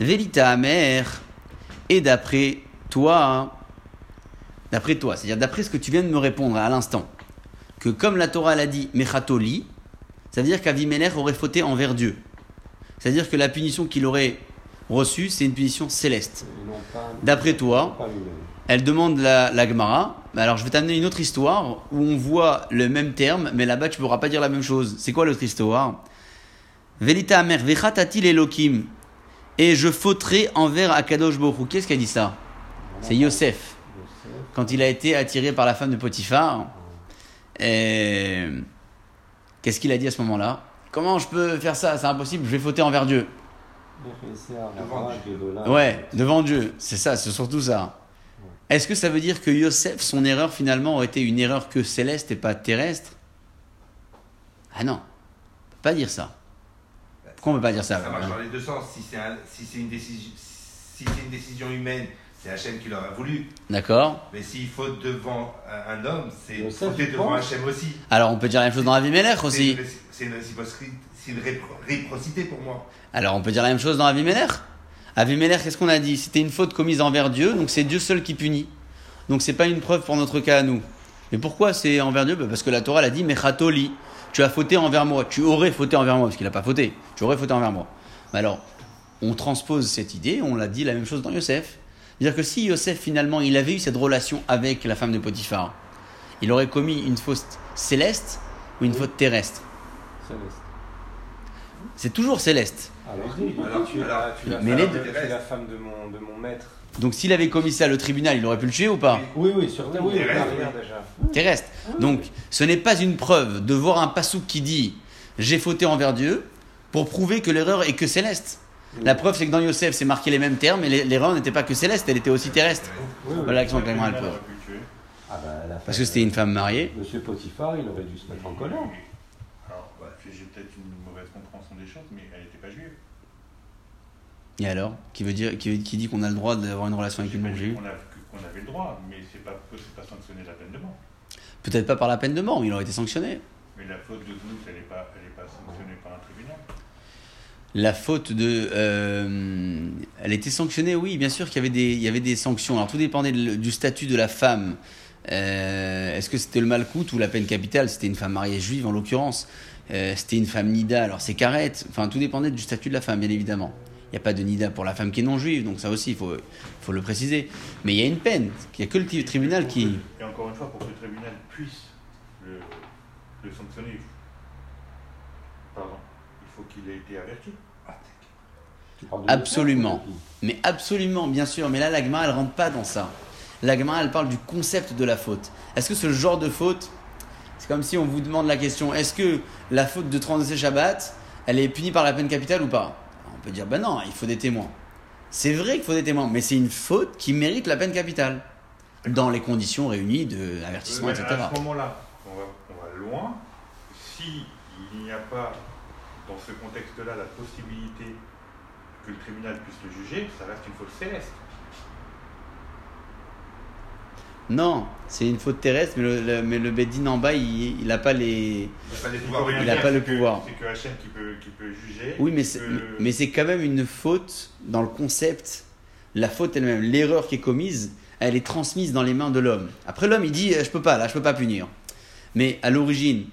Velita Amer, et d'après toi, d'après toi, c'est-à-dire d'après ce que tu viens de me répondre à l'instant, que comme la Torah l'a dit, Mechatoli, ça veut dire qu'Avimelech aurait fauté envers Dieu. C'est-à-dire que la punition qu'il aurait reçue, c'est une punition céleste. D'après toi, elle demande la, la Gemara. Alors, je vais t'amener une autre histoire où on voit le même terme, mais là-bas, tu ne pourras pas dire la même chose. C'est quoi l'autre histoire? Velita Amer, Vechatatil Elohim? Et je fauterai envers Akadosh Borou. Qu'est-ce qu'a dit ça C'est Yosef. Quand il a été attiré par la femme de Potiphar, qu'est-ce qu'il a dit à ce moment-là Comment je peux faire ça C'est impossible, je vais fauter envers Dieu. Devant. Ouais, devant Dieu, c'est ça, c'est surtout ça. Est-ce que ça veut dire que Yosef, son erreur finalement aurait été une erreur que céleste et pas terrestre Ah non, on peut pas dire ça. Pourquoi on peut pas dire ça Ça marche dans les deux sens. Si c'est un- si c'est une, décision, si c'est une décision humaine, c'est Hachem qui l'aurait voulu. D'accord Mais s'il faute devant un homme, c'est fauter devant. Hachem aussi. Alors on peut dire la même chose dans Avimelech C'est aussi. c'est une une répro- réciprocité pour moi. Alors on peut dire la même chose dans Avimelech. Avimelech, qu'est-ce qu'on a dit? C'était une faute commise envers Dieu, donc c'est Dieu seul qui punit. Donc c'est pas une preuve pour notre cas à nous. Mais pourquoi c'est envers Dieu? Bah, Parce que la Torah l'a dit, Mechatoli, tu as fauté envers moi, tu aurais fauté envers moi, parce qu'il n'a pas fauté, tu aurais fauté envers moi. Mais alors, on transpose cette idée, on l'a dit la même chose dans Yosef. C'est-à-dire que si Yosef finalement il avait eu cette relation avec la femme de Potiphar, il aurait commis une faute céleste ou une faute terrestre? Céleste. C'est toujours céleste. Alors, tu la, la mais les de- deux- la femme de mon, de mon maître. Donc s'il avait commis ça le tribunal, il aurait pu le tuer ou pas? Oui, oui, sur oui, oui. déjà. terrestre. Donc, ce n'est pas une preuve de voir un passouk qui dit j'ai fauté envers Dieu pour prouver que l'erreur est que céleste. La preuve, c'est que dans Yosef, c'est marqué les mêmes termes, et l'erreur n'était pas que céleste, elle était aussi terrestre. Voilà l'action que la tuer. Ah bah, Parce que c'était une femme mariée. Monsieur Potiphar, il aurait dû se mettre en colère. Alors, bah, j'ai peut-être une mauvaise compréhension des choses, mais elle n'était pas juive. Et alors Qui veut dire, qui, qui dit qu'on a le droit d'avoir une relation avec une juive a- qu'on avait le droit, mais c'est pas, c'est pas sanctionner la peine de mort. Peut-être pas par la peine de mort, mais il aurait été sanctionné. Mais la faute de Znout, elle n'est pas, elle est pas sanctionnée par un tribunal. La faute de. euh, elle était sanctionnée, oui, bien sûr qu'il y, avait des- il y avait des sanctions. Alors tout dépendait de- du statut de la femme. Euh, Est-ce que c'était le malcoute ou la peine capitale? C'était une femme mariée juive en l'occurrence. Euh, c'était une femme nida, alors c'est carrette. Enfin, tout dépendait du statut de la femme, bien évidemment. Il n'y a pas de nida pour la femme qui est non juive, donc ça aussi, il faut, faut le préciser. Mais il y a une peine. Il n'y a que le tri- tribunal qui. que- et encore une fois, pour que le tribunal puisse le, le sanctionner, il faut, pardon, il faut qu'il ait été averti. Absolument. Mais absolument, bien sûr. Mais là, l'agma, elle rentre pas dans ça. L'agma, elle parle du concept de la faute. Est-ce que ce genre de faute, c'est comme si on vous demande la question est-ce que la faute de transgresser Shabbat, elle est punie par la peine capitale ou pas? Peut dire ben non, il faut des témoins. C'est vrai qu'il faut des témoins, mais c'est une faute qui mérite la peine capitale. Dans les conditions réunies de avertissement, etc. À ce moment-là, on va, on va loin. Si il n'y a pas dans ce contexte-là la possibilité que le tribunal puisse le juger, ça reste une faute céleste. Non, c'est une faute terrestre, mais le, le- mais le Beddin en bas, il n'a pas les. Il n'a pas les Il pouvoirs faut rien Il a dire, pas le pouvoir. C'est que Hachem qui peut, qui peut juger. Oui, mais c'est, peut- mais c'est quand même une faute dans le concept. La faute elle-même, l'erreur qui est commise, elle est transmise dans les mains de l'homme. Après, l'homme, il dit eh, Je peux pas, là, je peux pas punir. Mais à l'origine,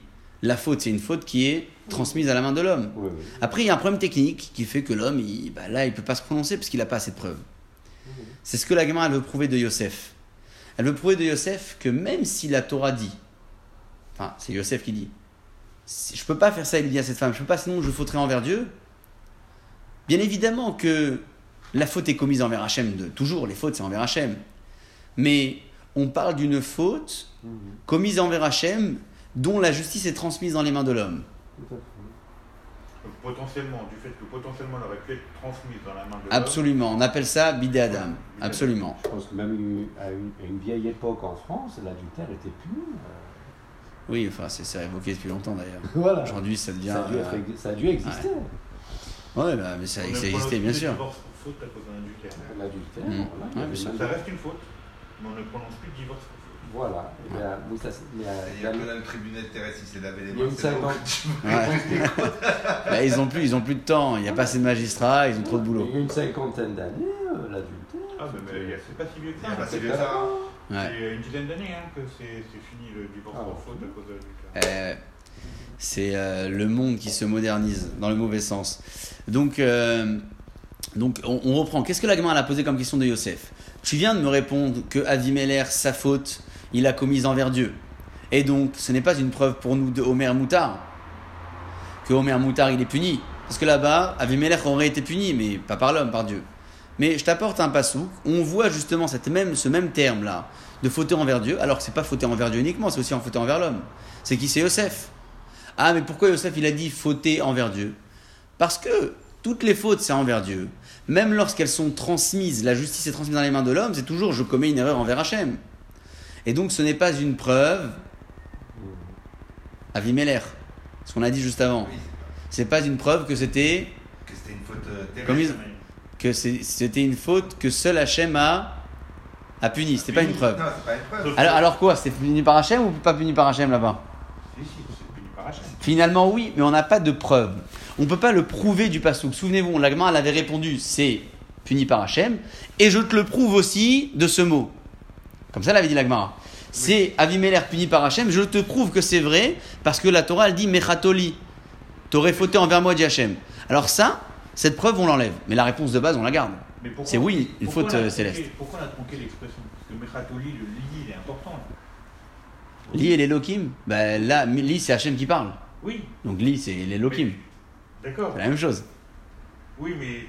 la faute, c'est une faute qui est transmise à la main de l'homme. Oui, oui. Après, il y a un problème technique qui fait que l'homme, il, bah, là, il peut pas se prononcer parce qu'il n'a pas assez de preuves. C'est ce que la gamin, elle veut prouver de Yosef. Elle veut prouver de Yosef que même si la Torah dit, enfin, c'est Yosef qui dit, si- je peux pas faire ça, il dit à cette femme, je peux pas, sinon je fauterai envers Dieu. Bien évidemment que la faute est commise envers Hachem, de, toujours, les fautes, c'est envers Hachem. Mais on parle d'une faute Mhm. commise envers Hachem dont la justice est transmise dans les mains de l'homme. Tout à fait. Donc, potentiellement, du fait que potentiellement elle aurait pu être transmise dans la main de l'homme. Absolument, on appelle ça bidé Adam. Absolument. Je pense que même à une, à une vieille époque en France, l'adultère était puni. euh. Oui, enfin, c'est c'est évoqué depuis longtemps d'ailleurs. [laughs] Voilà. Aujourd'hui, ça devient. Ça a, dû être euh, ça a dû exister. Ouais, bah, mais ça, On ne ça prononce existait, bien sûr. divorce pour faute à cause d'un adultère. L'adultère, Mm. voilà, Ouais, Ça reste une faute, mais on ne prononce plus de divorce pour faute. Voilà. Il y a, ça, c'est- il y a- Il y a que dans le tribunal terrestre, il s'est lavé les Il y a mains. [laughs] Ouais. Bah, ils ont plus, ils ont plus de temps. Il n'y a pas assez de magistrats, ils ont trop de boulot. Il y a une cinquantaine d'années, euh, l'adultère. Ah, mais, mais, il y a- c'est pas si vieux que Il ça. pas si C'est vieux que ça. hein. Ouais. c'est une dizaine d'années hein, que c'est c'est fini le divorce Ah, faute à cause de l'adultère. Euh, c'est euh, le monde qui se modernise dans le mauvais sens. Donc, euh, donc on, on reprend. Qu'est-ce que la a posé comme question de Yosef? Tu viens de me répondre que Avimelech, sa faute, il a commise envers Dieu. Et donc, ce n'est pas une preuve pour nous de Moutard. Que Homer Moutard, il est puni. Parce que là-bas, Avimelech aurait été puni, mais pas par l'homme, par Dieu. Mais je t'apporte un passou. On voit justement ce même terme-là de fauter envers Dieu, alors que c'est pas fauter envers Dieu uniquement, c'est aussi en fauter envers l'homme. C'est qui? C'est Yosef. Ah, mais pourquoi Yosef il a dit fauter envers Dieu? Parce que toutes les fautes, c'est envers Dieu. Même lorsqu'elles sont transmises, la justice est transmise dans les mains de l'homme, c'est toujours je commets une erreur envers Hachem. Et donc ce n'est pas une preuve à Vimeler, ce qu'on a dit juste avant. Oui, C'est pas une preuve que c'était que c'était une faute euh, terrible. Comme ils- que c'était une faute que seul Hachem a, a puni. C'était pas une preuve. Non, pas une preuve. Alors, alors quoi C'était puni par Hachem ou pas puni par Hachem là-bas? Si, si, c'est puni par Hachem. Finalement, oui, mais on n'a pas de preuve. On ne peut pas le prouver du pasouk. Souvenez-vous, l'agma, elle avait répondu c'est puni par Hachem, et je te le prouve aussi de ce mot. Comme ça, l'avait dit l'agma. C'est Avimelech puni par Hachem, je te prouve que c'est vrai, parce que la Torah, elle dit Mechatoli. T'aurais fauté envers moi, dit Hachem. Alors, ça, cette preuve, on l'enlève. Mais la réponse de base, on la garde. C'est oui, une faute, euh, tronqué- céleste. Pourquoi on a tronqué l'expression? Parce que Mechatoli, le li, il est important. là. Li et l'Elohim, ben là, Li, c'est Hachem qui parle. Oui, Donc Li, c'est l'Elohim. d'accord. C'est la même chose. Oui, mais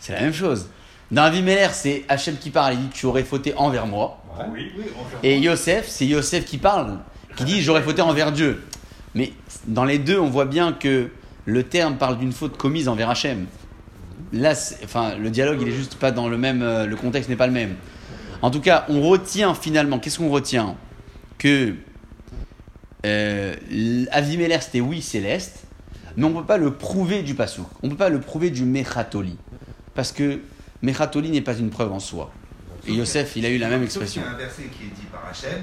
C'est la même chose. Dans Avimelech, c'est Hachem qui parle. Il dit Tu aurais fauté envers moi. Oui, oui. Et Yosef, c'est Yosef qui parle, qui dit j'aurais fauté envers Dieu. Mais dans les deux, on voit bien que le terme parle d'une faute commise envers Hachem. Là, enfin, le dialogue, il est juste pas dans le même, euh, le contexte n'est pas le même. En tout cas, on retient finalement, qu'est-ce qu'on retient? Que euh, Avimelech c'était oui céleste, mais on ne peut pas le prouver du Passouk. On ne peut pas le prouver du Mechatoli. Parce que Mechatoli n'est pas une preuve en soi. Et Yosef, il a eu la même expression. Il y a un verset qui est dit par Hachem,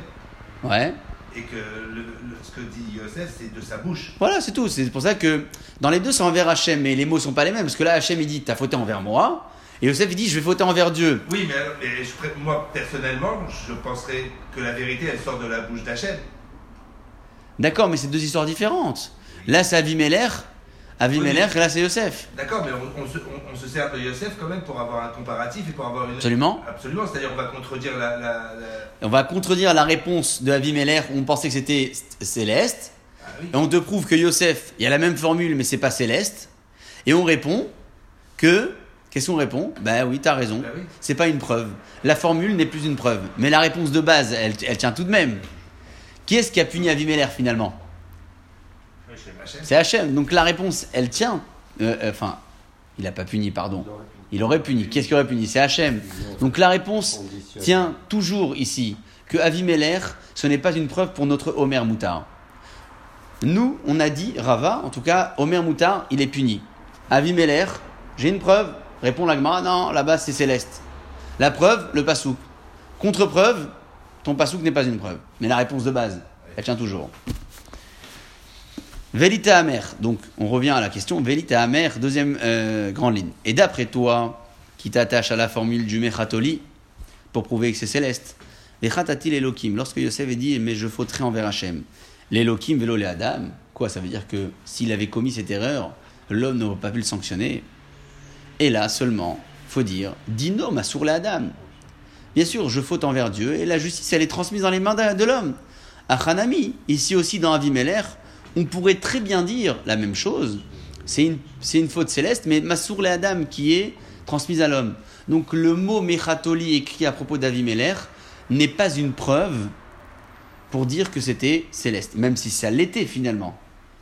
Ouais. et que le- le- ce que dit Yosef, c'est de sa bouche. Voilà, c'est tout. C'est pour ça que dans les deux, c'est envers Hachem, mais les mots sont pas les mêmes. Parce que là, Hachem, il dit, t'as fauté envers moi. Et Yosef, il dit, je vais fauter envers Dieu. Oui, mais, mais je moi, personnellement, je penserais que la vérité, elle sort de la bouche d'Hachem. D'accord, mais c'est deux histoires différentes. Là, c'est Avimelech. Avimelech, et là, c'est Yosef. D'accord, mais on, on se, on- on se sert de Yosef quand même pour avoir un comparatif et pour avoir une. Absolument. Absolument, c'est-à-dire on va contredire la. la- la- On va contredire la réponse de Avimelech où on pensait que c'était céleste. Ah oui. Et on te prouve que Yosef, il y a la même formule, mais c'est pas céleste. Et on répond que. Qu'est-ce qu'on répond? Bah oui, t'as raison. Bah oui. C'est pas une preuve. La formule n'est plus une preuve. Mais la réponse de base, elle, elle tient tout de même. Qui est-ce qui a puni Avimelech finalement? Oui, c'est Hachem. Donc la réponse, elle tient. Euh, euh, Enfin, il a pas puni, pardon. Il aurait puni. Qu'est-ce qu'il aurait puni? C'est Hachem. Donc la réponse tient toujours ici que Avimelech, ce n'est pas une preuve pour notre Homer Moutar. Nous, on a dit, Rava, en tout cas, Homer Moutar, il est puni. Avimelech, j'ai une preuve. Répond l'Agmara, non, là-bas c'est céleste. La preuve, le pasouk. Contre-preuve, ton pasouk n'est pas une preuve. Mais la réponse de base, elle tient toujours. Velita amer. Donc, on revient à la question. Velita amer, deuxième euh, grande ligne. Et d'après toi, qui t'attache à la formule du Mechatoli, pour prouver que c'est céleste, les Chatatil lorsque Yosef a dit, mais je fauterai envers Hachem, l'Elohim vélo les Adam, quoi, ça veut dire que s'il avait commis cette erreur, l'homme n'aurait pas pu le sanctionner. Et là seulement, faut dire, Dino Masour les Adam. Bien sûr, je faute envers Dieu, et la justice, elle est transmise dans les mains de l'homme. À Hanami, ici aussi dans Avimelech, on pourrait très bien dire la même chose. C'est une, faute céleste, mais Massour le Adam qui est transmise à l'homme. Donc le mot Mechatoli écrit à propos d'Avimelech n'est pas une preuve pour dire que c'était céleste, même si ça l'était finalement.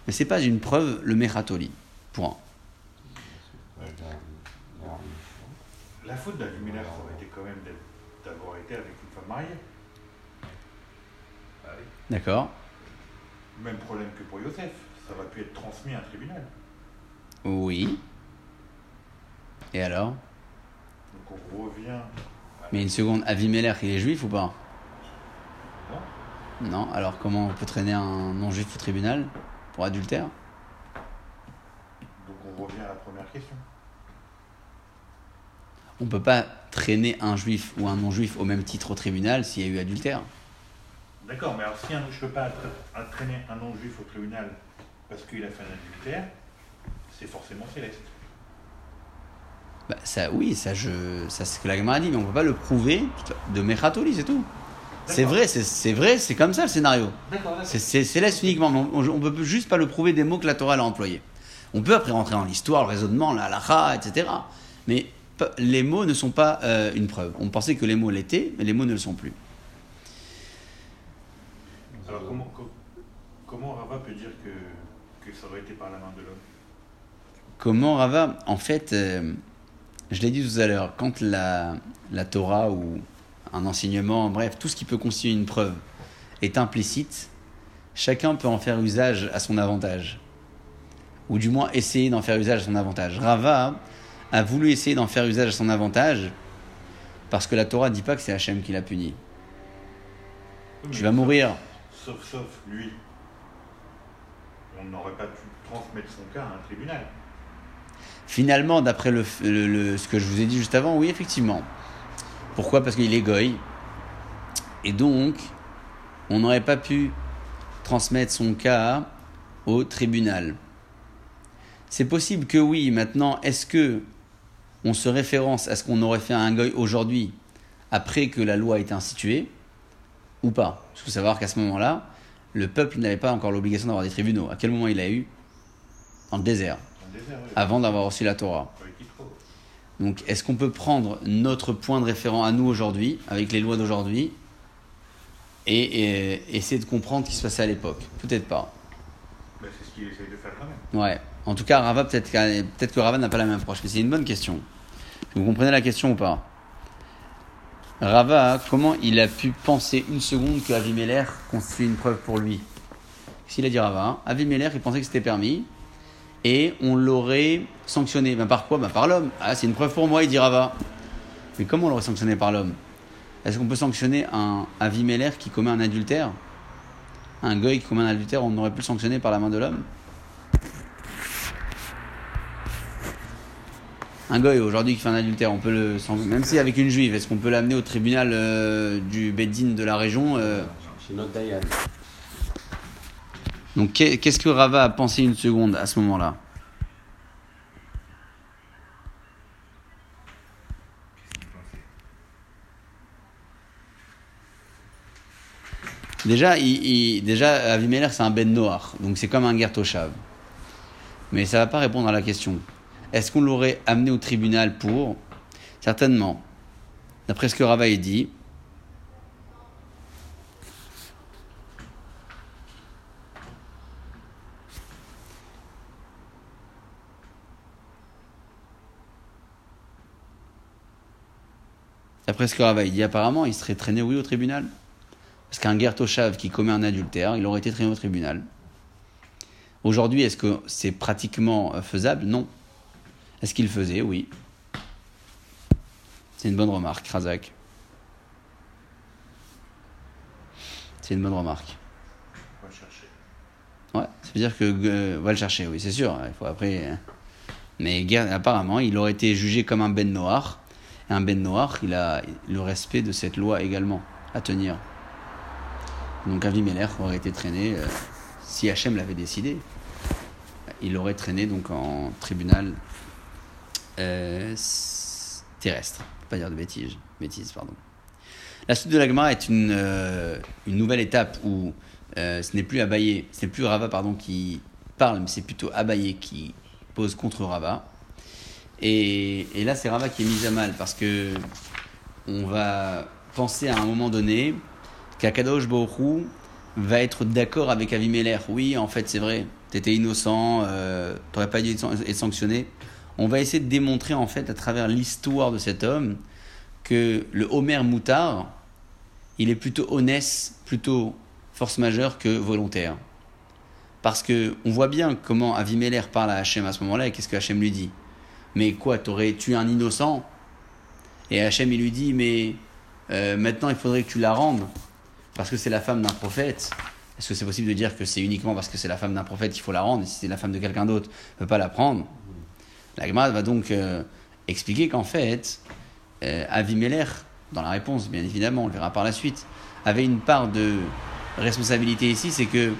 Mais c'est pas une preuve le Mechatoli. Point. La- faute d'Avimelech, aurait été quand même d'avoir été avec une femme mariée. D'accord Même problème que pour Yosef. Ça va pu être transmis à un tribunal. Oui. Et alors? Donc on revient. à- Mais une seconde, Avimelech, il est juif ou pas? Non Non. Alors comment on peut traîner un non-juif au tribunal pour adultère? Donc on revient à la première question. On peut pas traîner un juif ou un non-juif au même titre au tribunal s'il y a eu adultère. D'accord, mais alors si un, je ne peux pas entraîner un non-juif au tribunal parce qu'il a fait un adultère, c'est forcément céleste. Bah, ça, oui, ça, je, ça c'est ce que la Gemara dit, mais on peut pas le prouver de Mechatoli, c'est tout. C'est vrai, c'est- vrai, c'est comme ça le scénario. C'est- céleste uniquement, mais on, on peut juste pas le prouver des mots que la Torah a employés. On peut après rentrer dans l'histoire, le raisonnement, la halakha, etc. Mais les mots ne sont pas euh, une preuve. On pensait que les mots l'étaient, mais les mots ne le sont plus. Alors comment, co- comment Rava peut dire que, que ça aurait été par la main de l'homme? Comment Rava? En fait, euh, je l'ai dit tout à l'heure, quand la, la Torah ou un enseignement, bref, tout ce qui peut constituer une preuve est implicite, chacun peut en faire usage à son avantage. Ou du moins essayer d'en faire usage à son avantage. Rava a voulu essayer d'en faire usage à son avantage parce que la Torah ne dit pas que c'est Hachem qui l'a puni. Tu vas mourir. Sauf, sauf lui. On n'aurait pas pu transmettre son cas à un tribunal. Finalement, d'après ce que je vous ai dit juste avant, oui, effectivement. Pourquoi? Parce qu'il est goy. Et donc, on n'aurait pas pu transmettre son cas au tribunal. C'est possible que oui, maintenant, est-ce que on se référence à ce qu'on aurait fait à un goy aujourd'hui, après que la loi a été instituée, ou pas Il faut savoir qu'à ce moment-là, le peuple n'avait pas encore l'obligation d'avoir des tribunaux. À quel moment il a eu? Dans le désert, Dans le désert, oui. avant d'avoir reçu la Torah. Donc, est-ce qu'on peut prendre notre point de référent à nous aujourd'hui, avec les lois d'aujourd'hui, et, et essayer de comprendre ce qui se passait à l'époque? Peut-être pas. Ben, c'est ce qu'il essaye de faire quand même. Ouais. En tout cas, Rava, peut-être que, peut que Rava n'a pas la même approche, mais c'est une bonne question. Vous comprenez la question ou pas? Rava, comment il a pu penser une seconde que Avimelech constitue une preuve pour lui? Qu'il a dit Rava? Avimelech, il pensait que c'était permis et on l'aurait sanctionné. Ben, par quoi? Ben, Par l'homme. Ah, c'est une preuve pour moi, il dit Rava. Mais comment on l'aurait sanctionné par l'homme? Est-ce qu'on peut sanctionner un Avimelech qui commet un adultère? Un goy qui commet un adultère, on aurait pu le sanctionner par la main de l'homme? Un goy aujourd'hui qui fait un adultère, on peut le même si avec une juive, est-ce qu'on peut l'amener au tribunal euh, du Beddin de la région euh, Chez notre Dayan. Donc qu'est- qu'est-ce que Rava a pensé une seconde à ce moment-là? Déjà, il, il- déjà Avimelech, c'est un Ben Noir, donc c'est comme un Gertoshav. Mais ça va pas répondre à la question. Est-ce qu'on l'aurait amené au tribunal pour? Certainement. D'après ce que Rava a dit, D'après ce que Rava dit, apparemment, il serait traîné, oui, au tribunal. Parce qu'un Gertoshav qui commet un adultère, il aurait été traîné au tribunal. Aujourd'hui, est-ce que c'est pratiquement euh, faisable? Non. Est-ce qu'il le faisait Oui. C'est une bonne remarque, Razak. C'est une bonne remarque. On va le chercher. Ouais, ça veut dire que euh, va le chercher, oui, c'est sûr. Il faut après. euh, Mais apparemment, il aurait été jugé comme un ben noir. Et un ben noir, il a le respect de cette loi également à tenir. Donc Avimelech aurait été traîné, euh, si Hachem l'avait décidé, il aurait traîné donc en tribunal euh, terrestre. Pas dire de bêtises, bêtises pardon. La suite de la Gemara est une, euh, une nouvelle étape où euh, ce n'est plus Abaye, ce n'est plus Rava pardon, qui parle, mais c'est plutôt Abaye qui pose contre Rava. Et, là, c'est Rava qui est mis à mal parce que on va penser à un moment donné qu'Akadosh Baruch va être d'accord avec Avimelech. Oui, en fait, c'est vrai, tu étais innocent, tu n'aurais pas dû être sanctionné. On va essayer de démontrer, en fait, à travers l'histoire de cet homme, que le Homer Moutard, il est plutôt honnête, plutôt force majeure que volontaire. Parce que on voit bien comment Avimelech parle à Hachem à ce moment-là et qu'est-ce que Hachem lui dit. Mais quoi, t'aurais tué un innocent? Et Hachem il lui dit, mais euh, maintenant il faudrait que tu la rendes parce que c'est la femme d'un prophète. Est-ce que c'est possible de dire que c'est uniquement parce que c'est la femme d'un prophète qu'il faut la rendre? Et si c'est la femme de quelqu'un d'autre, ne peut pas la prendre La Gemara va donc euh, expliquer qu'en fait, euh, Avimelech, dans la réponse bien évidemment, on le verra par la suite, avait une part de responsabilité ici, c'est que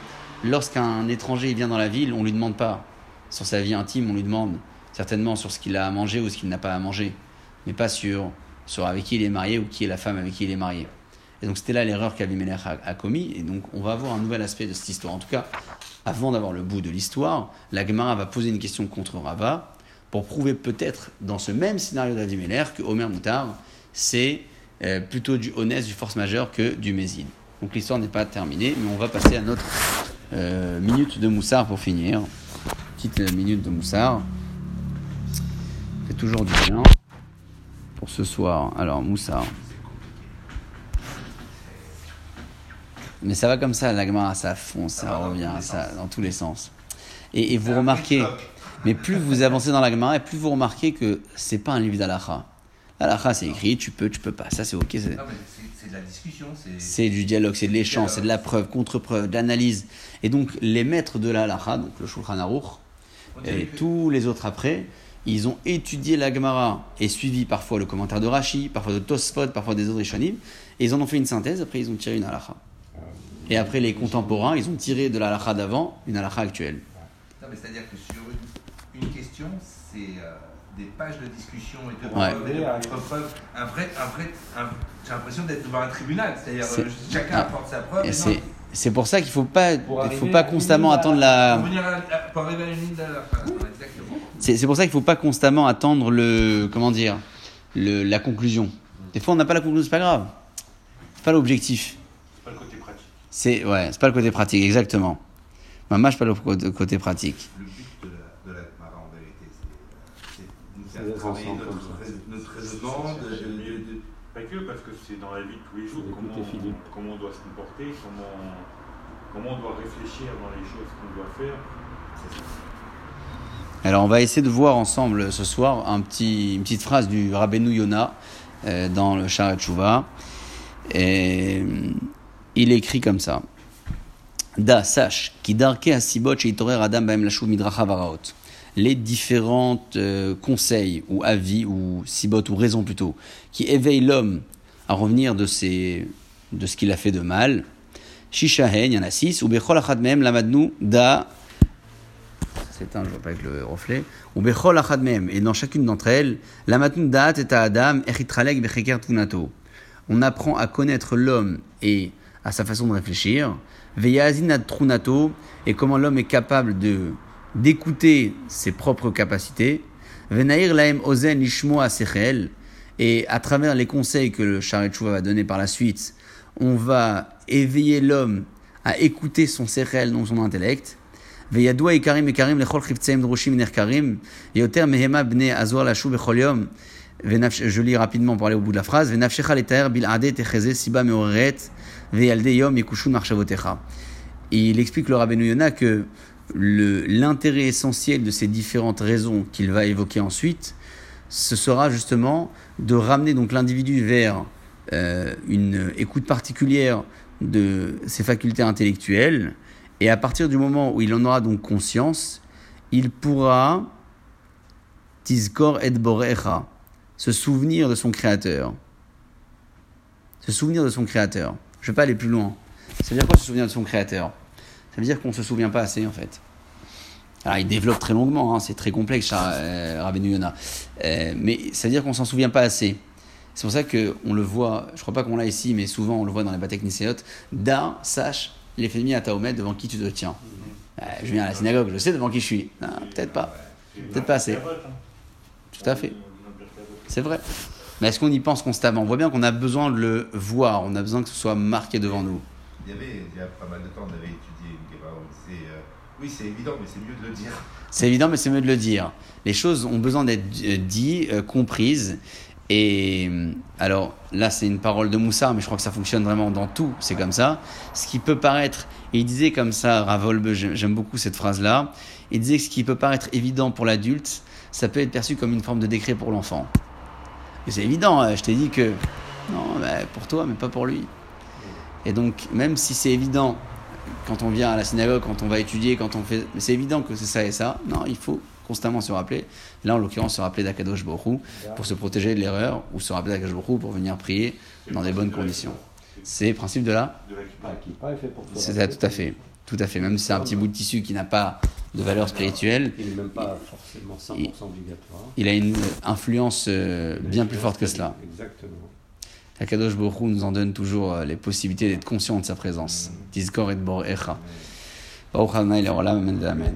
lorsqu'un étranger vient dans la ville, on ne lui demande pas sur sa vie intime, on lui demande certainement sur ce qu'il a à manger ou ce qu'il n'a pas à manger, mais pas sur, sur avec qui il est marié ou qui est la femme avec qui il est marié. Et donc c'était là l'erreur qu'Abimelech a, a commis, et donc on va avoir un nouvel aspect de cette histoire. En tout cas, avant d'avoir le bout de l'histoire, la Gemara va poser une question contre Rava pour prouver peut-être dans ce même scénario d'Abimelech que Omer Moutard, c'est euh, plutôt du honnête, du force majeure que du mésine. Donc l'histoire n'est pas terminée, mais on va passer à notre euh, minute de Moussard pour finir. Petite euh, minute de Moussard. C'est toujours du bien pour ce soir. Alors, Moussard. Mais ça va comme ça, la Gemara, ça fonce, ça revient, ça, dans tous les sens. Et, et vous remarquez, mais plus vous avancez dans la Gemara, et plus vous remarquez que c'est pas un livre d'Alacha. L'Alacha, c'est écrit, tu peux, tu peux pas. Ça, c'est ok. c'est- de la discussion. c'est- du dialogue, c'est de l'échange, c'est de la preuve, contre-preuve, de l'analyse. Et donc, les maîtres de la halakha, donc le Shulchan Aruch, et que- tous les autres après, ils ont étudié la Gemara et suivi parfois le commentaire de Rashi, parfois de Tosfot, parfois des autres Rishonim, et ils en ont fait une synthèse, après ils ont tiré une halakha. Et après, les contemporains, ils ont tiré de la halakha d'avant une halakha actuelle. Non, mais c'est-à-dire que sur une, question, c'est euh, des pages de discussion et de Ouais. preuves. Un vrai, un vrai, un- j'ai l'impression d'être devant un tribunal. C'est-à-dire C'est- euh, chacun Ah. apporte sa preuve. Et et c'est, pour ça qu'il ne faut pas, il faut pas constamment attendre la... venir à- à- pour arriver à une ligne de la fin. Exactement. C'est, c'est pour ça qu'il ne faut pas constamment attendre le... Comment dire le, La conclusion. Des fois, on n'a pas la conclusion, c'est pas grave. C'est pas l'objectif. C'est pas le côté pratique. C'est ouais, c'est pas le côté pratique, exactement. Maman, c'est pas le côté côté pratique. Le but de la, de la Gemara, en vérité, c'est- c'est de nous C'est faire d'être travailler ensemble notre, comme ça. rais- notre raisonnement, de, de- de- de- Pas que que parce que c'est dans la vie de tous les jours Écoutez, comment, Philippe. comment on doit se comporter, comment, comment on doit réfléchir dans les choses qu'on doit faire. C'est ça. Alors on va essayer de voir ensemble ce soir un petit, une petite phrase du Rabbeinu Yona euh, dans le Shuvah. Et euh, il écrit comme ça. Da, sache, qui darke asibot adam baem lashuv midracha varaot. Les différents euh, conseils ou avis ou sibot ou raisons plutôt qui éveillent l'homme à revenir de, ses, de ce qu'il a fait de mal. Shishahen, il y en a six. Ou bechol achad mehem lamadnu da c'est un, je vois pas avec le reflet. Ou bechol. Et dans chacune d'entre elles, la matun da'at et adam echitralek becheker tunato. On apprend à connaître l'homme et à sa façon de réfléchir. Veyazin ad trunato. Et comment l'homme est capable de d'écouter ses propres capacités. Venair laem ozen lishmo asechel. Et à travers les conseils que le Sharet Shuvah va donner par la suite, on va éveiller l'homme à écouter son sechel, donc son intellect. וידוע עיקרים עיקרים לכל חפציהם דרושים נחקרים, יותר מהמה בני הזוהר לשוב בכל יום. ונפש, je lis rapidement pour aller au bout de la phrase, ונפשך לתאר בלעדי תחזה סיבה מעוררת, וילדי יום יקושו מחשבותיך. Il explique le Rabbeinu Yonah que le- l'intérêt essentiel de ces différentes raisons qu'il va évoquer ensuite, ce sera justement de ramener donc l'individu vers euh, une écoute particulière de ses facultés intellectuelles, et à partir du moment où il en aura donc conscience, il pourra tizkor et borecha, se souvenir de son créateur. Se souvenir de son créateur. Je ne vais pas aller plus loin. Veut dire quoi se souvenir de son créateur? Ça veut dire qu'on ne se souvient pas assez en fait. Alors il développe très longuement, hein, c'est très complexe, euh, Rabbeinu Yonah. Euh, mais ça veut dire qu'on s'en souvient pas assez. C'est pour ça qu'on le voit, je crois pas qu'on l'a ici, mais souvent on le voit dans les batailles Niséot. Da, sache, les féminines à Taomet devant qui tu te tiens. Euh, je viens à la synagogue, je sais devant qui je suis. Peut-être pas. Peut-être pas assez. Tout à fait. C'est vrai. Mais est-ce qu'on y pense constamment? On voit bien qu'on a besoin de le voir, on a besoin que ce soit marqué devant nous. Il y avait, a pas mal de temps, on étudié une c'est, euh, oui, c'est évident, mais c'est mieux de le dire. C'est évident, mais c'est mieux de le dire. Les choses ont besoin d'être euh, dites, euh, comprises. Et alors là, c'est une parole de Moussard, mais je crois que ça fonctionne vraiment dans tout. C'est comme ça. Ce qui peut paraître, et il disait comme ça, Ravolbe, j'aime beaucoup cette phrase-là. Il disait que ce qui peut paraître évident pour l'adulte, ça peut être perçu comme une forme de décret pour l'enfant. C'est évident. euh, Je t'ai dit que non, bah, pour toi, mais pas pour lui. Et donc, même si c'est évident quand on vient à la synagogue, quand on va étudier, quand on fait. Mais c'est évident que c'est ça et ça. Non, il faut constamment se rappeler. Là, en l'occurrence, se rappeler d'Akadosh Borou pour se protéger de l'erreur ou se rappeler d'Akadosh Borou pour venir prier dans des bonnes conditions. C'est le principe de la. C'est ça, tout à fait. Tout à fait. Même si c'est un petit bout de tissu qui n'a pas de valeur spirituelle, Il n'est même pas forcément 100% obligatoire. il a une influence euh, bien plus forte que cela. Exactement. Akadosh Borou nous en donne toujours euh, les possibilités d'être conscient de sa présence. Tizkor et Bor Echa. Baruch Amen.